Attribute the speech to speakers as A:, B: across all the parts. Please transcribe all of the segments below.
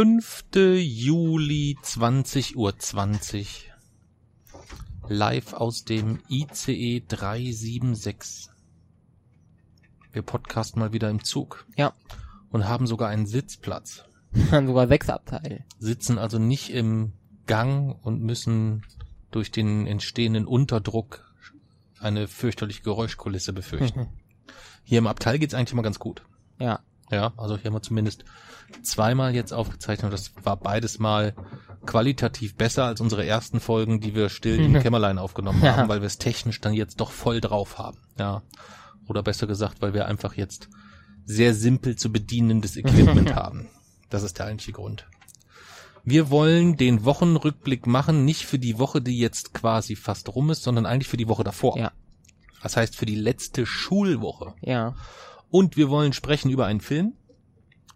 A: Fünfte Juli 20.20 Uhr. 20. Live aus dem ICE 376. Wir podcasten mal wieder im Zug.
B: Ja.
A: Und haben sogar einen Sitzplatz.
B: sogar sechs Abteile.
A: Sitzen also nicht im Gang und müssen durch den entstehenden Unterdruck eine fürchterliche Geräuschkulisse befürchten. Hier im Abteil geht's eigentlich immer ganz gut.
B: Ja.
A: Ja, also hier haben wir zumindest zweimal jetzt aufgezeichnet. Das war beides mal qualitativ besser als unsere ersten Folgen, die wir still im Kämmerlein aufgenommen
B: Ja.
A: haben, weil wir es technisch dann jetzt doch voll drauf haben. Ja. Oder besser gesagt, weil wir einfach jetzt sehr simpel zu bedienendes Equipment haben. Das ist der eigentliche Grund. Wir wollen den Wochenrückblick machen, nicht für die Woche, die jetzt quasi fast rum ist, sondern eigentlich für die Woche davor.
B: Ja.
A: Das heißt für die letzte Schulwoche.
B: Ja.
A: Und wir wollen sprechen über einen Film.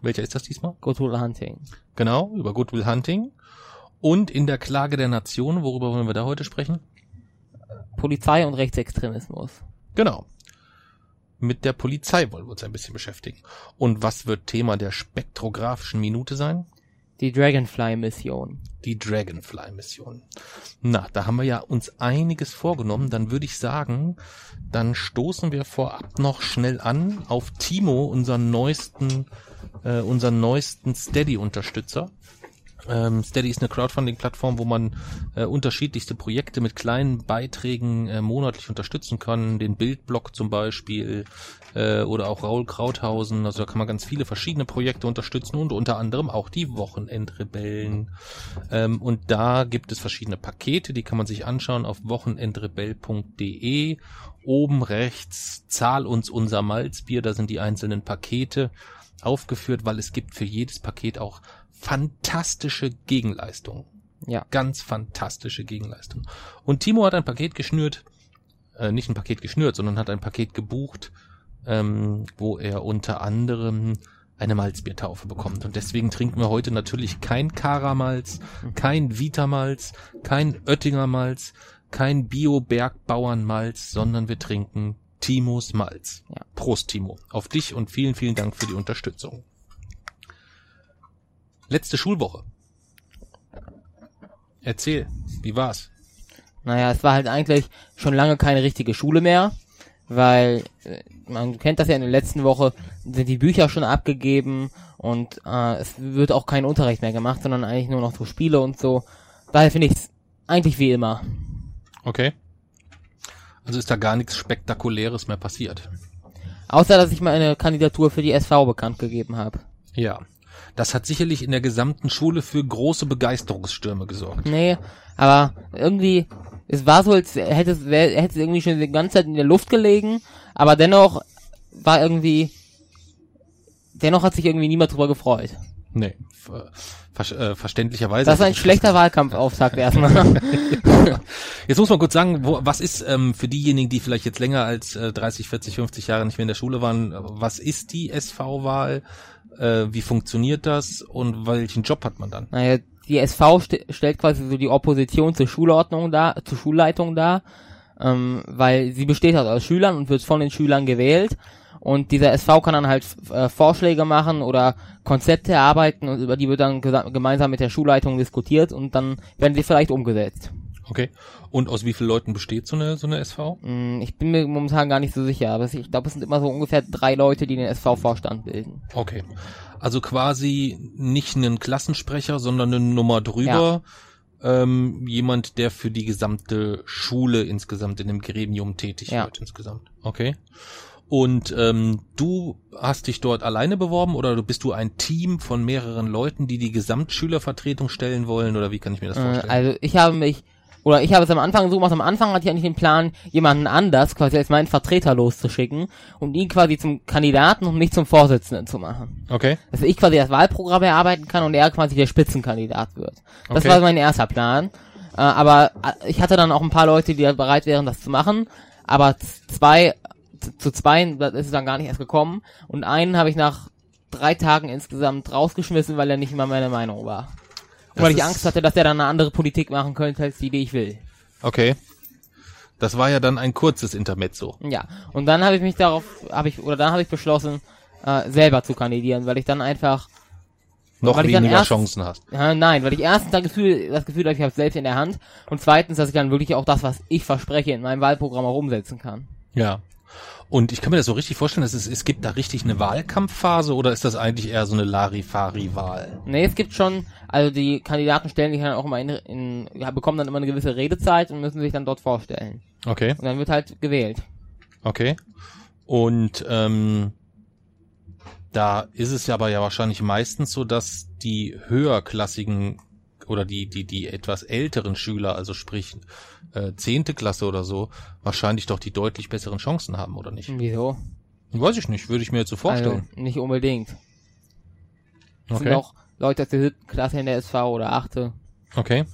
A: Welcher ist das diesmal?
B: Good Will Hunting.
A: Genau, über Good Will Hunting. Und in der Klage der Nation, worüber wollen wir da heute sprechen?
B: Polizei und Rechtsextremismus.
A: Genau. Mit der Polizei wollen wir uns ein bisschen beschäftigen. Und was wird Thema der spektrographischen Minute sein?
B: Die Dragonfly-Mission.
A: Die Dragonfly-Mission. Na, da haben wir ja uns einiges vorgenommen. Dann würde ich sagen, dann stoßen wir vorab noch schnell an auf Timo, unseren neuesten, äh, unseren neuesten Steady-Unterstützer. Ähm, Steady ist eine Crowdfunding-Plattform, wo man äh, unterschiedlichste Projekte mit kleinen Beiträgen äh, monatlich unterstützen kann. Den Bildblock zum Beispiel äh, oder auch Raul Krauthausen. Also da kann man ganz viele verschiedene Projekte unterstützen und unter anderem auch die Wochenendrebellen. Ähm, und da gibt es verschiedene Pakete, die kann man sich anschauen auf wochenendrebell.de. Oben rechts zahl uns unser Malzbier, da sind die einzelnen Pakete aufgeführt, weil es gibt für jedes Paket auch fantastische Gegenleistungen.
B: Ja.
A: Ganz fantastische Gegenleistungen. Und Timo hat ein Paket geschnürt, äh, nicht ein Paket geschnürt, sondern hat ein Paket gebucht, ähm, wo er unter anderem eine Malzbiertaufe bekommt. Und deswegen trinken wir heute natürlich kein Karamalz, kein Vitamalz, kein Oettinger Malz, kein Bio-Bergbauernmalz, sondern wir trinken Timos Malz.
B: Ja.
A: Prost, Timo. Auf dich und vielen, vielen Dank für die Unterstützung. Letzte Schulwoche. Erzähl, wie war's?
B: Naja, es war halt eigentlich schon lange keine richtige Schule mehr, weil äh, man kennt das ja in der letzten Woche, sind die Bücher schon abgegeben und äh, es wird auch kein Unterricht mehr gemacht, sondern eigentlich nur noch so Spiele und so. Daher finde ich es eigentlich wie immer.
A: Okay. Also ist da gar nichts Spektakuläres mehr passiert.
B: Außer, dass ich meine Kandidatur für die SV bekannt gegeben habe.
A: Ja. Das hat sicherlich in der gesamten Schule für große Begeisterungsstürme gesorgt.
B: Nee, aber irgendwie, es war so, als hätte es, hätte es irgendwie schon die ganze Zeit in der Luft gelegen, aber dennoch war irgendwie, dennoch hat sich irgendwie niemand drüber gefreut.
A: Nee, ver ver äh, verständlicherweise.
B: Das ist ein schlechter Wahlkampfauftakt erstmal.
A: Jetzt muss man kurz sagen, wo, was ist ähm, für diejenigen, die vielleicht jetzt länger als äh, 30, 40, 50 Jahre nicht mehr in der Schule waren, was ist die SV-Wahl? Äh, wie funktioniert das und welchen Job hat man dann?
B: naja, die SV st stellt quasi so die Opposition zur Schulordnung dar, zur Schulleitung dar, ähm, weil sie besteht halt aus Schülern und wird von den Schülern gewählt. Und dieser SV kann dann halt äh, Vorschläge machen oder Konzepte erarbeiten und über die wird dann gemeinsam mit der Schulleitung diskutiert und dann werden sie vielleicht umgesetzt.
A: Okay. Und aus wie vielen Leuten besteht so eine so eine SV?
B: Mm, Ich bin mir momentan gar nicht so sicher, aber ich glaube, es sind immer so ungefähr drei Leute, die den SV-Vorstand bilden.
A: Okay. Also quasi nicht einen Klassensprecher, sondern eine Nummer drüber. Ähm, jemand, der für die gesamte Schule insgesamt in dem Gremium tätig
B: Ja.
A: wird insgesamt. Okay. Und ähm, du hast dich dort alleine beworben oder bist du ein Team von mehreren Leuten, die die Gesamtschülervertretung stellen wollen oder wie kann ich mir das
B: Äh,
A: vorstellen?
B: also ich habe mich oder ich habe es am Anfang so gemacht, am Anfang hatte ich eigentlich den Plan, jemanden anders quasi als meinen Vertreter loszuschicken und ihn quasi zum Kandidaten und mich zum Vorsitzenden zu machen.
A: Okay.
B: Dass ich quasi das Wahlprogramm erarbeiten kann und er quasi der Spitzenkandidat wird. Das
A: Okay.
B: war mein erster Plan. Äh, aber äh, ich hatte dann auch ein paar Leute, die bereit wären, das zu machen. Aber zwei, zu zwei, das ist es dann gar nicht erst gekommen. Und einen habe ich nach drei Tagen insgesamt rausgeschmissen, weil er nicht immer meine Meinung war.
A: Das
B: weil ich Angst hatte, dass er dann eine andere Politik machen könnte, als die, die ich will.
A: Okay. Das war ja dann ein kurzes Intermezzo.
B: Ja. Und dann habe ich mich darauf, habe ich, oder dann habe ich beschlossen, äh, selber zu kandidieren, weil ich dann einfach
A: Noch
B: Weil
A: weniger
B: erst-
A: Chancen hast.
B: Ja, nein, weil ich erstens das Gefühl, das Gefühl habe, ich habe es selbst in der Hand und zweitens, dass ich dann wirklich auch das, was ich verspreche, in meinem Wahlprogramm auch umsetzen kann.
A: Ja. Und ich kann mir das so richtig vorstellen, dass es, es gibt da richtig eine Wahlkampfphase oder ist das eigentlich eher so eine Larifari-Wahl?
B: Nee, es gibt schon, also die Kandidaten stellen sich dann auch immer in, in ja, bekommen dann immer eine gewisse Redezeit und müssen sich dann dort vorstellen.
A: Okay,
B: Und dann wird halt gewählt.
A: okay. Und ähm, da ist es ja aber ja wahrscheinlich meistens so, dass die höherklassigen oder die, die, die etwas älteren Schüler, also sprich äh, zehnte Klasse oder so, wahrscheinlich doch die deutlich besseren Chancen haben, oder nicht?
B: Wieso?
A: Weiß ich nicht, würde ich mir jetzt so vorstellen.
B: Also, nicht unbedingt. Sind
A: okay.
B: auch Leute aus der siebten Klasse in der SV oder achte.
A: Okay.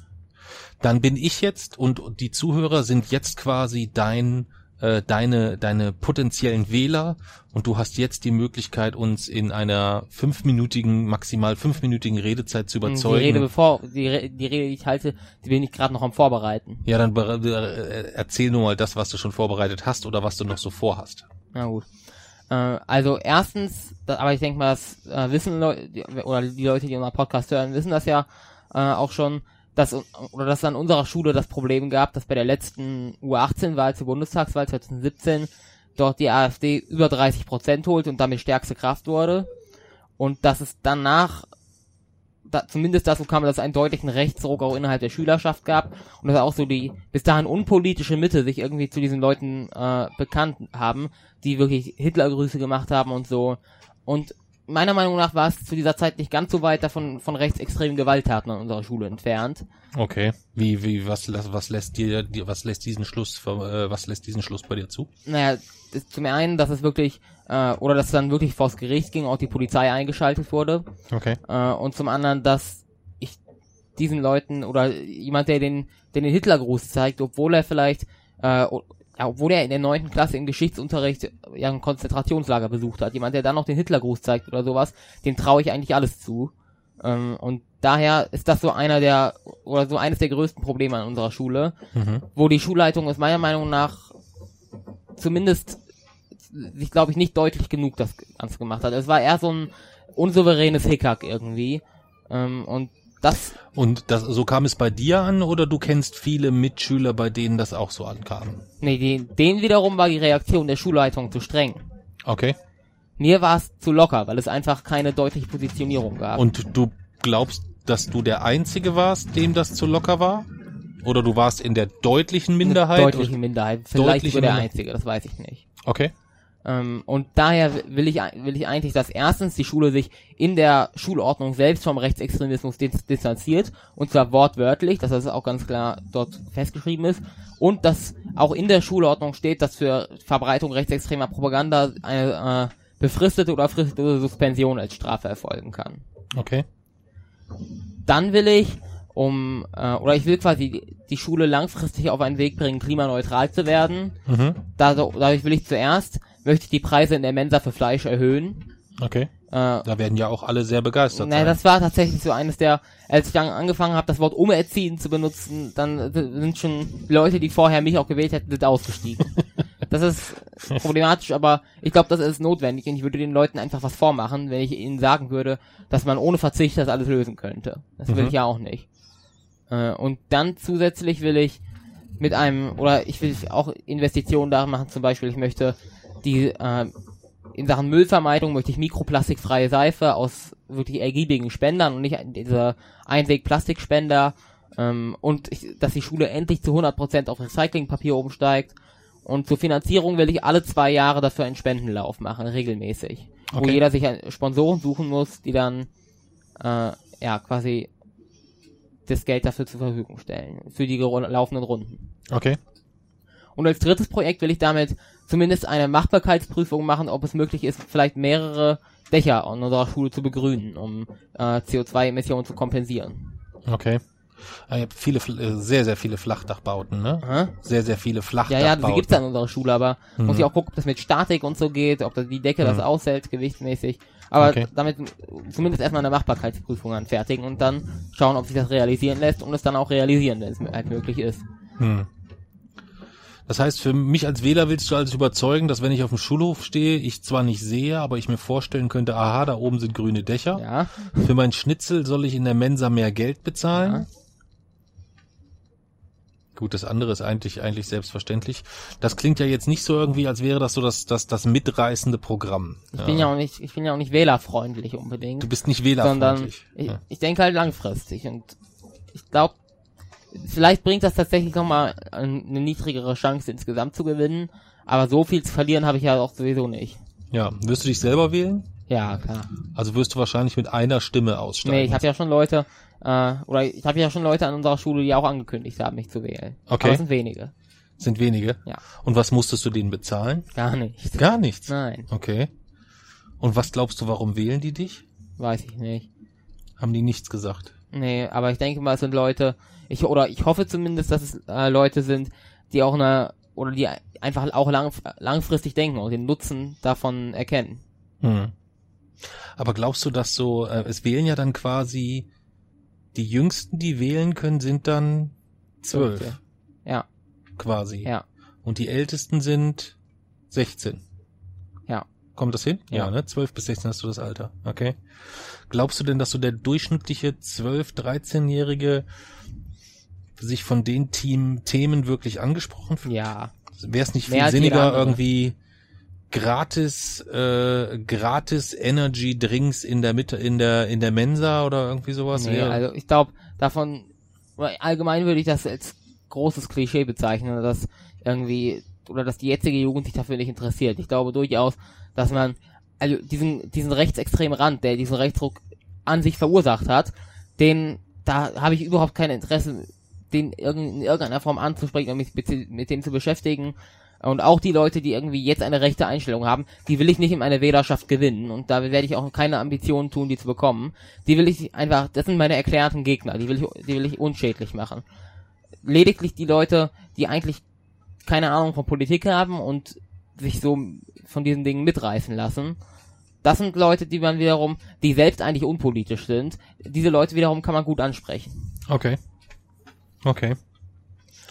A: Dann bin ich jetzt und die Zuhörer sind jetzt quasi dein äh, deine deine potenziellen Wähler und du hast jetzt die Möglichkeit uns in einer fünfminütigen maximal fünfminütigen Redezeit zu
B: Die
A: überzeugen.
B: Rede bevor, die, Re die Rede, die ich halte, die bin ich gerade noch am Vorbereiten.
A: ja, dann äh, erzähl nur mal das, was du schon vorbereitet hast oder was du noch so vorhast.
B: Na gut. Äh, also erstens, aber ich denke mal, das äh, wissen Leute, oder die Leute, die unseren Podcast hören, wissen das ja äh, auch schon, dass, oder dass es an unserer Schule das Problem gab, dass bei der letzten U18-Wahl zur Bundestagswahl 2017 dort die AfD über 30 Prozent holt und damit stärkste Kraft wurde. Und dass es danach da, zumindest dazu kam, dass es einen deutlichen Rechtsruck auch innerhalb der Schülerschaft gab und dass auch so die bis dahin unpolitische Mitte sich irgendwie zu diesen Leuten äh, bekannt haben, die wirklich Hitlergrüße gemacht haben und so. Und meiner Meinung nach war es zu dieser Zeit nicht ganz so weit davon von rechtsextremen Gewalttaten an unserer Schule entfernt.
A: Okay. Wie wie was lässt- was lässt dir was lässt diesen Schluss äh, was lässt diesen Schluss bei dir zu?
B: Naja, zum einen, dass es wirklich, äh, oder dass es dann wirklich vors Gericht ging, auch die Polizei eingeschaltet wurde.
A: Okay.
B: Äh, und zum anderen, dass ich diesen Leuten oder jemand, der den, der den Hitlergruß zeigt, obwohl er vielleicht, äh, obwohl er in der neunten Klasse im Geschichtsunterricht ja ein Konzentrationslager besucht hat, jemand, der dann noch den Hitlergruß zeigt oder sowas, dem traue ich eigentlich alles zu. Ähm, und daher ist das so einer der, oder so eines der größten Probleme an unserer Schule,
A: Mhm.
B: wo die Schulleitung es meiner Meinung nach zumindest sich, glaube ich, nicht deutlich genug das Ganze gemacht hat. Es war eher so ein unsouveränes Hickhack irgendwie. Ähm, und das,
A: Und das so kam es bei dir an oder du kennst viele Mitschüler, bei denen das auch so ankam?
B: nee, den wiederum war die Reaktion der Schulleitung zu streng.
A: Okay.
B: Mir war es zu locker, weil es einfach keine deutliche Positionierung gab.
A: Und du glaubst, dass du der Einzige warst, dem das zu locker war? Oder du warst in der deutlichen Minderheit?
B: Deutliche Minderheit. Vielleicht
A: Deutliche
B: sogar der
A: Minderheit.
B: Einzige, das weiß ich nicht.
A: Okay.
B: Ähm, und daher will ich, will ich eigentlich, dass erstens die Schule sich in der Schulordnung selbst vom Rechtsextremismus dis distanziert, und zwar wortwörtlich, dass das auch ganz klar dort festgeschrieben ist, und dass auch in der Schulordnung steht, dass für Verbreitung rechtsextremer Propaganda eine äh, befristete oder fristete Suspension als Strafe erfolgen kann.
A: Okay.
B: Dann will ich, um, äh, oder ich will quasi die, Schule langfristig auf einen Weg bringen, klimaneutral zu werden.
A: Mhm.
B: Dadurch will ich zuerst, möchte ich die Preise in der Mensa für Fleisch erhöhen.
A: Okay.
B: Äh,
A: Da werden ja auch alle sehr begeistert
B: naja,
A: sein.
B: das war tatsächlich so eines der, als ich dann angefangen habe, das Wort umerziehen zu benutzen, dann sind schon Leute, die vorher mich auch gewählt hätten, sind ausgestiegen. das ist problematisch, aber ich glaube, das ist notwendig und ich würde den Leuten einfach was vormachen, wenn ich ihnen sagen würde, dass man ohne Verzicht das alles lösen könnte. Das will
A: Mhm.
B: ich ja auch nicht. Äh, und dann zusätzlich will ich mit einem, oder ich will auch Investitionen da machen, zum Beispiel, ich möchte die, äh, in Sachen Müllvermeidung möchte ich mikroplastikfreie Seife aus wirklich ergiebigen Spendern und nicht diese Einweg-Plastikspender ähm, und ich, dass die Schule endlich zu 100% auf Recyclingpapier umsteigt und zur Finanzierung will ich alle zwei Jahre dafür einen Spendenlauf machen, regelmäßig. Wo
A: Okay.
B: jeder sich Sponsoren suchen muss, die dann äh, ja quasi das Geld dafür zur Verfügung stellen. Für die laufenden Runden.
A: Okay.
B: Und als drittes Projekt will ich damit zumindest eine Machbarkeitsprüfung machen, ob es möglich ist, vielleicht mehrere Dächer an unserer Schule zu begrünen, um äh, CO2-Emissionen zu kompensieren.
A: Okay. Ah, ihr habt viele, äh, sehr, sehr viele Flachdachbauten, ne?
B: Hä?
A: Sehr, sehr viele
B: Ja,
A: Flachdachbauten.
B: ja, die gibt's ja in unserer Schule, aber
A: Mhm.
B: muss ich auch gucken, ob das mit Statik und so geht, ob das die Decke das
A: Mhm.
B: aushält, gewichtsmäßig. Aber
A: Okay.
B: damit zumindest erstmal eine Machbarkeitsprüfung anfertigen und dann schauen, ob sich das realisieren lässt und es dann auch realisieren, wenn es halt möglich ist.
A: Hm. Das heißt, für mich als Wähler willst du also überzeugen, dass wenn ich auf dem Schulhof stehe, ich zwar nicht sehe, aber ich mir vorstellen könnte, aha, da oben sind grüne Dächer.
B: Ja.
A: Für mein Schnitzel soll ich in der Mensa mehr Geld bezahlen.
B: Ja.
A: Gut, das andere ist eigentlich, eigentlich selbstverständlich. Das klingt ja jetzt nicht so irgendwie, als wäre das so das, das, das mitreißende Programm.
B: Ich bin ja auch nicht, ich bin ja auch nicht wählerfreundlich unbedingt.
A: Du bist nicht
B: sondern
A: wählerfreundlich.
B: ich,
A: ja.
B: ich denke halt langfristig und ich glaube, vielleicht bringt das tatsächlich nochmal eine niedrigere Chance insgesamt zu gewinnen, aber so viel zu verlieren habe ich ja auch sowieso nicht.
A: ja, wirst du dich selber wählen?
B: Ja, klar.
A: Also wirst du wahrscheinlich mit einer Stimme aussteigen.
B: Nee, ich habe ja schon Leute, äh, oder ich habe ja schon Leute an unserer Schule, die auch angekündigt haben, mich zu wählen.
A: Okay.
B: Aber es sind wenige.
A: Sind wenige.
B: Ja.
A: Und was musstest du denen bezahlen?
B: Gar nicht.
A: Gar nichts.
B: Nein,
A: Okay. Und was glaubst du, warum wählen die dich?
B: weiß ich nicht.
A: Haben die nichts gesagt?
B: Nee, aber ich denke mal, es sind Leute, ich oder ich hoffe zumindest, dass es äh, Leute sind, die auch eine oder die einfach auch lang, langfristig denken und den Nutzen davon erkennen.
A: Hm. Aber glaubst du, dass so, äh, es wählen ja dann quasi, die Jüngsten, die wählen können, sind dann zwölf,
B: Ja,
A: quasi.
B: ja,
A: Und die Ältesten sind 16.
B: ja.
A: Kommt das hin?
B: Ja.
A: ne? 12 bis 16 hast du das Alter. Okay. Glaubst du denn, dass so der durchschnittliche 12-, 13-Jährige sich von den Team Themen wirklich angesprochen fühlt?
B: Ja.
A: Wäre es nicht viel sinniger, irgendwie gratis, äh, gratis Energy Drinks in der Mitte, in der, in der Mensa oder irgendwie sowas?
B: Nee,
A: wäre?
B: also ich glaube, davon allgemein würde ich das als großes Klischee bezeichnen, dass irgendwie oder dass die jetzige Jugend sich dafür nicht interessiert. Ich glaube durchaus, dass man also diesen diesen rechtsextremen Rand, der diesen Rechtsdruck an sich verursacht hat, den da habe ich überhaupt kein Interesse, den in irgendeiner Form anzusprechen und mich mit, mit dem zu beschäftigen. Und auch die Leute, die irgendwie jetzt eine rechte Einstellung haben, die will ich nicht in meine Wählerschaft gewinnen. Und da werde ich auch keine Ambitionen tun, die zu bekommen. Die will ich einfach, das sind meine erklärten Gegner, die will ich, die will ich unschädlich machen. Lediglich die Leute, die eigentlich keine Ahnung von Politik haben und sich so von diesen Dingen mitreißen lassen. Das sind Leute, die man wiederum, die selbst eigentlich unpolitisch sind. Diese Leute wiederum kann man gut ansprechen.
A: Okay. Okay.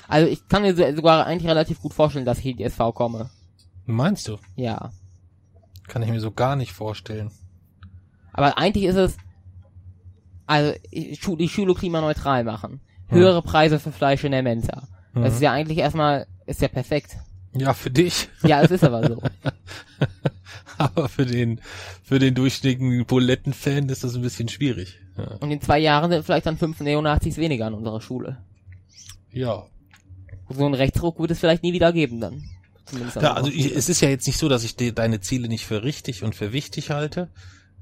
B: Also ich kann mir so- sogar eigentlich relativ gut vorstellen, dass ich in die SV komme.
A: Meinst du?
B: Ja.
A: Kann ich mir so gar nicht vorstellen.
B: Aber eigentlich ist es, also die Schule klimaneutral machen.
A: Hm.
B: Höhere Preise für Fleisch in der Mensa.
A: Mhm.
B: Das ist ja eigentlich erstmal, ist ja perfekt.
A: Ja, für dich.
B: Ja, es ist aber so.
A: Aber für den, für den durchschnittlichen Buletten-Fan ist das ein bisschen schwierig. Ja.
B: Und in zwei Jahren sind vielleicht dann fünf Neonazis weniger an unserer Schule.
A: ja.
B: So einen Rechtsruck wird es vielleicht nie wieder geben dann. Zumindest
A: Ja, also ich, es ist ja jetzt nicht so, dass ich de, deine Ziele nicht für richtig und für wichtig halte.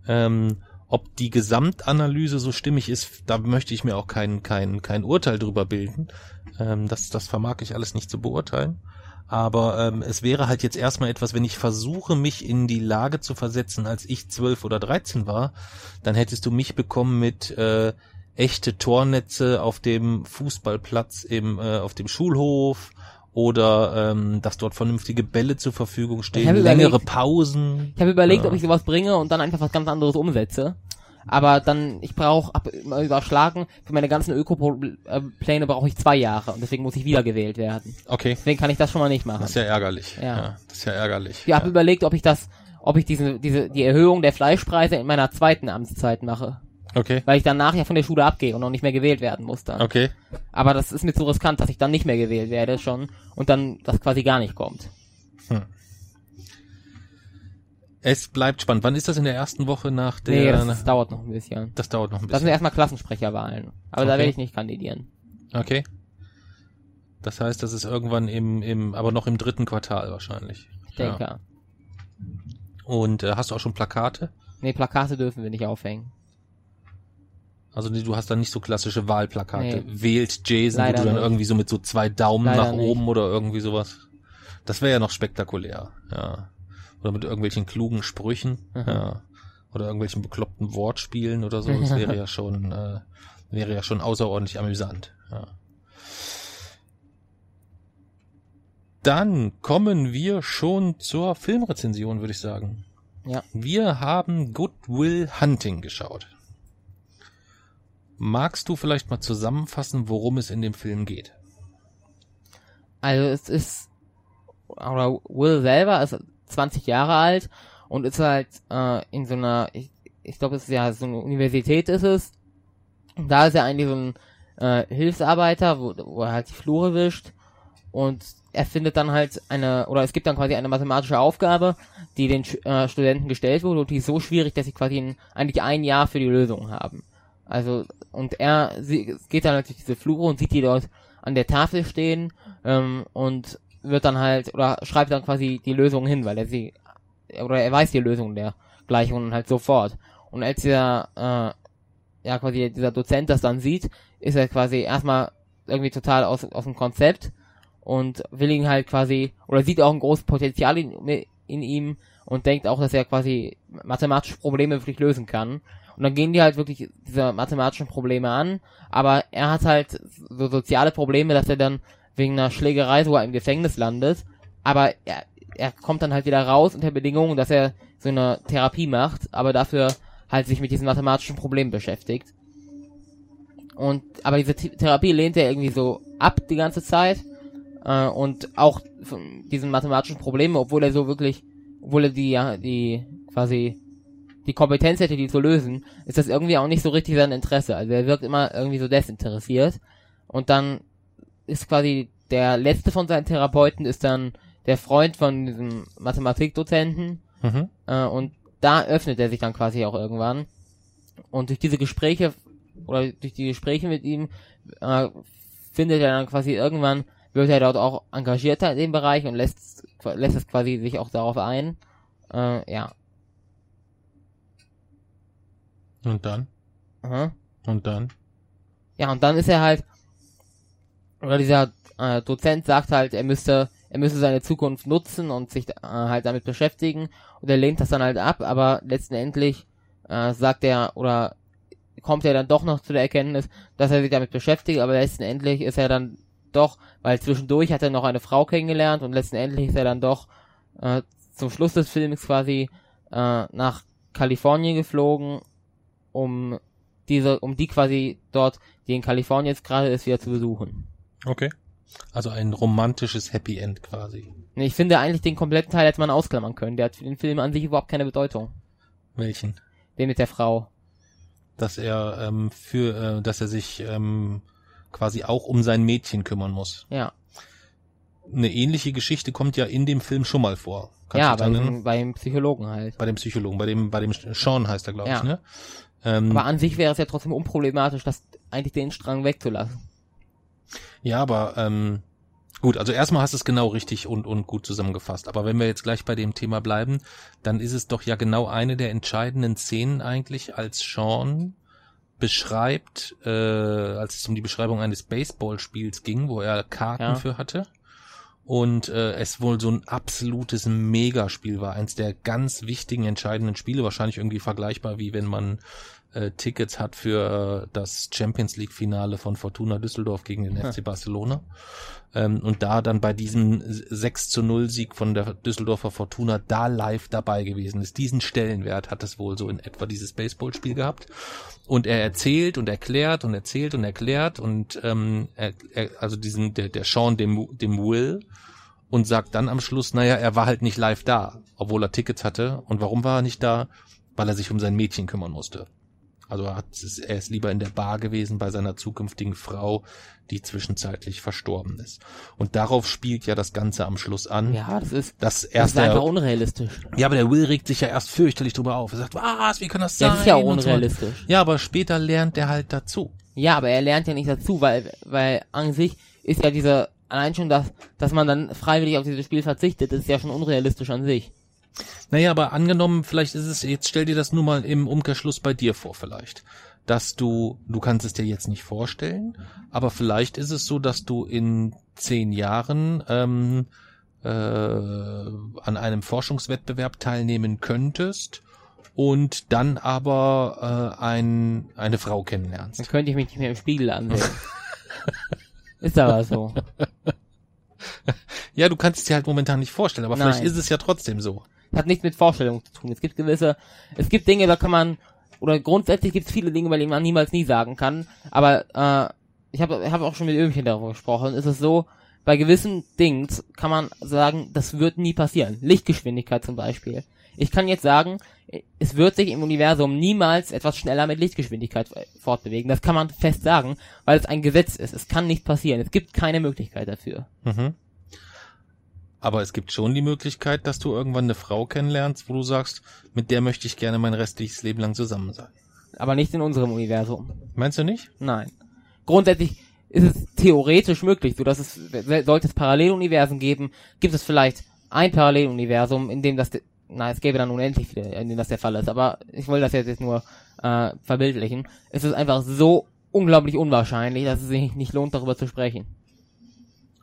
A: Ähm, ob die Gesamtanalyse so stimmig ist, da möchte ich mir auch kein, kein, kein Urteil drüber bilden. Ähm, das, das vermag ich alles nicht zu beurteilen. Aber ähm, es wäre halt jetzt erstmal etwas, wenn ich versuche, mich in die Lage zu versetzen, als ich zwölf oder dreizehn war, dann hättest du mich bekommen mit äh, echte Tornetze auf dem Fußballplatz im, äh, auf dem Schulhof oder ähm, dass dort vernünftige Bälle zur Verfügung stehen, längere
B: überlegt-
A: Pausen.
B: Ich habe überlegt,
A: Ja.
B: ob ich sowas bringe und dann einfach was ganz anderes umsetze. Aber dann, ich brauche, überschlagen, für meine ganzen Ökopläne brauche ich zwei Jahre und deswegen muss ich wiedergewählt werden.
A: Okay,
B: Deswegen kann ich das schon mal nicht machen.
A: das ist ja ärgerlich.
B: Ja.
A: das ist ja ärgerlich.
B: Ich habe überlegt, ob ich das, ob ich diese, diese, die Erhöhung der Fleischpreise in meiner zweiten Amtszeit mache.
A: Okay,
B: Weil ich dann nachher von der Schule abgehe und noch nicht mehr gewählt werden muss dann.
A: okay.
B: Aber das ist mir zu riskant, dass ich dann nicht mehr gewählt werde schon und dann das quasi gar nicht kommt.
A: Es bleibt spannend. Wann ist das in der ersten Woche nach der?
B: Nee, das, dauert noch ein bisschen.
A: das dauert noch ein
B: Das sind
A: bisschen.
B: erstmal Klassensprecherwahlen. Aber da
A: Okay.
B: werde ich nicht kandidieren.
A: Okay. Das heißt, das ist irgendwann im, im, aber noch im dritten Quartal wahrscheinlich.
B: Ich denke.
A: Ja. Und äh, hast du auch schon Plakate?
B: Nee, Plakate dürfen wir nicht aufhängen.
A: Also du hast da nicht so klassische Wahlplakate.
B: Nee.
A: Wählt Jason,
B: Leider
A: wo du dann
B: nicht.
A: irgendwie so mit so zwei Daumen
B: Leider
A: nach
B: nicht.
A: oben oder irgendwie sowas. Das wäre ja noch spektakulär, ja. Oder mit irgendwelchen klugen Sprüchen,
B: Mhm.
A: ja. Oder irgendwelchen bekloppten Wortspielen oder so. Das wäre ja schon, äh, wäre ja schon außerordentlich amüsant, ja. Dann kommen wir schon zur Filmrezension, würde ich sagen.
B: Ja.
A: Wir haben Good Will Hunting geschaut. Magst du vielleicht mal zusammenfassen, worum es in dem Film geht?
B: Also es ist, oder Will selber ist 20 Jahre alt und ist halt äh, in so einer, ich, ich glaube es ist ja so eine Universität ist es. Und da ist er eigentlich so ein äh, Hilfsarbeiter, wo, wo er halt die Flure wischt und er findet dann halt eine, oder es gibt dann quasi eine mathematische Aufgabe, die den äh, Studenten gestellt wurde und die ist so schwierig, dass sie quasi ein, eigentlich ein Jahr für die Lösung haben. Also, und er sie, geht dann durch diese Flure und sieht die dort an der Tafel stehen ähm, und wird dann halt, oder schreibt dann quasi die Lösung hin, weil er sie, oder er weiß die Lösung der Gleichungen halt sofort. Und als dieser, äh, ja quasi dieser Dozent das dann sieht, ist er quasi erstmal irgendwie total aus, aus dem Konzept und will ihn halt quasi, oder sieht auch ein großes Potenzial in, in ihm und denkt auch, dass er quasi mathematische Probleme wirklich lösen kann. Und dann gehen die halt wirklich diese mathematischen Probleme an, aber er hat halt so soziale Probleme, dass er dann wegen einer Schlägerei sogar im Gefängnis landet, aber er, er kommt dann halt wieder raus unter Bedingungen, dass er so eine Therapie macht, aber dafür halt sich mit diesen mathematischen Problemen beschäftigt. Und aber diese Th Therapie lehnt er irgendwie so ab die ganze Zeit äh, und auch von diesen mathematischen Problemen, obwohl er so wirklich, obwohl er die ja die quasi die Kompetenz hätte, die zu lösen, ist das irgendwie auch nicht so richtig sein Interesse. Also er wirkt immer irgendwie so desinteressiert und dann ist quasi der letzte von seinen Therapeuten ist dann der Freund von diesem Mathematikdozenten
A: Mhm.
B: äh, und da öffnet er sich dann quasi auch irgendwann. Und durch diese Gespräche oder durch die Gespräche mit ihm äh, findet er dann quasi irgendwann, wird er dort auch engagierter in dem Bereich und lässt, lässt es quasi sich auch darauf ein. Äh, ja.
A: Und dann?
B: Aha.
A: Und dann?
B: Ja, und dann ist er halt, oder dieser äh, Dozent sagt halt, er müsste, er müsste seine Zukunft nutzen und sich äh, halt damit beschäftigen und er lehnt das dann halt ab, aber letztendlich äh, sagt er oder kommt er dann doch noch zu der Erkenntnis, dass er sich damit beschäftigt, aber letztendlich ist er dann doch, weil zwischendurch hat er noch eine Frau kennengelernt und letztendlich ist er dann doch äh, zum Schluss des Films quasi äh, nach Kalifornien geflogen, um diese, um die quasi dort, die in Kalifornien jetzt gerade ist, wieder zu besuchen.
A: Okay. Also ein romantisches Happy End quasi.
B: Ich finde eigentlich den kompletten Teil hätte man ausklammern können. Der hat für den Film an sich überhaupt keine Bedeutung.
A: Welchen?
B: Den mit der Frau.
A: Dass er ähm, für, äh, dass er sich ähm, quasi auch um sein Mädchen kümmern muss.
B: Ja.
A: Eine ähnliche Geschichte kommt ja in dem Film schon mal vor. Kannst
B: ja, bei beim Psychologen halt.
A: Bei dem Psychologen, bei dem, bei dem Sean heißt er, glaube
B: Ja.
A: ich, ne? Ähm,
B: Aber an sich wäre es ja trotzdem unproblematisch, das eigentlich den Strang wegzulassen.
A: Ja, aber ähm, gut, also erstmal hast du es genau richtig und, und gut zusammengefasst. Aber wenn wir jetzt gleich bei dem Thema bleiben, dann ist es doch ja genau eine der entscheidenden Szenen eigentlich, als Sean beschreibt, äh, als es um die Beschreibung eines Baseballspiels ging, wo er Karten
B: Ja.
A: für hatte. Und äh, es wohl so ein absolutes Megaspiel war, eins der ganz wichtigen, entscheidenden Spiele, wahrscheinlich irgendwie vergleichbar, wie wenn man äh, Tickets hat für äh, das Champions League Finale von Fortuna Düsseldorf gegen den FC Barcelona. Ähm, und da dann bei diesem 6 zu 0 Sieg von der Düsseldorfer Fortuna da live dabei gewesen ist. Diesen Stellenwert hat es wohl so in etwa dieses Baseballspiel gehabt. Und er erzählt und erklärt und erzählt und erklärt und ähm, er, er, also diesen, der, der Sean dem, dem Will und sagt dann am Schluss, naja, er war halt nicht live da, obwohl er Tickets hatte. Und warum war er nicht da? Weil er sich um sein Mädchen kümmern musste. Also er, hat, er ist lieber in der Bar gewesen bei seiner zukünftigen Frau, die zwischenzeitlich verstorben ist. Und darauf spielt ja das Ganze am Schluss an.
B: Ja, das ist,
A: Das
B: das ist
A: erste,
B: einfach unrealistisch.
A: ja, aber der Will regt sich ja erst fürchterlich drüber auf. Er sagt, was, wie kann das sein?
B: Das ist ja
A: Und so.
B: unrealistisch.
A: Ja, aber später lernt er halt dazu.
B: Ja, aber er lernt ja nicht dazu, weil, weil an sich ist ja diese, allein schon das, dass man dann freiwillig auf dieses Spiel verzichtet, ist ja schon unrealistisch an sich.
A: Naja, aber angenommen, vielleicht ist es, jetzt stell dir das nur mal im Umkehrschluss bei dir vor, vielleicht. dass du, du kannst es dir jetzt nicht vorstellen, aber vielleicht ist es so, dass du in zehn Jahren ähm, äh, an einem Forschungswettbewerb teilnehmen könntest und dann aber äh, ein, eine Frau kennenlernst.
B: Dann könnte ich mich nicht mehr im Spiegel ansehen. ist aber so.
A: Ja, du kannst es dir halt momentan nicht vorstellen, aber
B: Nein.
A: vielleicht ist es ja trotzdem so.
B: Hat nichts mit Vorstellung zu tun. Es gibt gewisse, es gibt Dinge, da kann man, oder grundsätzlich gibt es viele Dinge, bei denen man niemals nie sagen kann. Aber äh, ich habe hab auch schon mit Ömchen darüber gesprochen. Ist es so, bei gewissen Dings kann man sagen, das wird nie passieren. Lichtgeschwindigkeit zum Beispiel. Ich kann jetzt sagen, es wird sich im Universum niemals etwas schneller mit Lichtgeschwindigkeit fortbewegen. Das kann man fest sagen, weil es ein Gesetz ist. Es kann nicht passieren. Es gibt keine Möglichkeit dafür.
A: Mhm. Aber es gibt schon die Möglichkeit, dass du irgendwann eine Frau kennenlernst, wo du sagst, mit der möchte ich gerne mein restliches Leben lang zusammen sein.
B: Aber nicht in unserem Universum.
A: Meinst du nicht?
B: Nein. Grundsätzlich ist es theoretisch möglich, so dass es, sollte es Paralleluniversen geben, gibt es vielleicht ein Paralleluniversum, in dem das, na, es gäbe dann unendlich viele, in dem das der Fall ist, aber ich will das jetzt, jetzt nur äh, verbildlichen. Es ist einfach so unglaublich unwahrscheinlich, dass es sich nicht lohnt, darüber zu sprechen.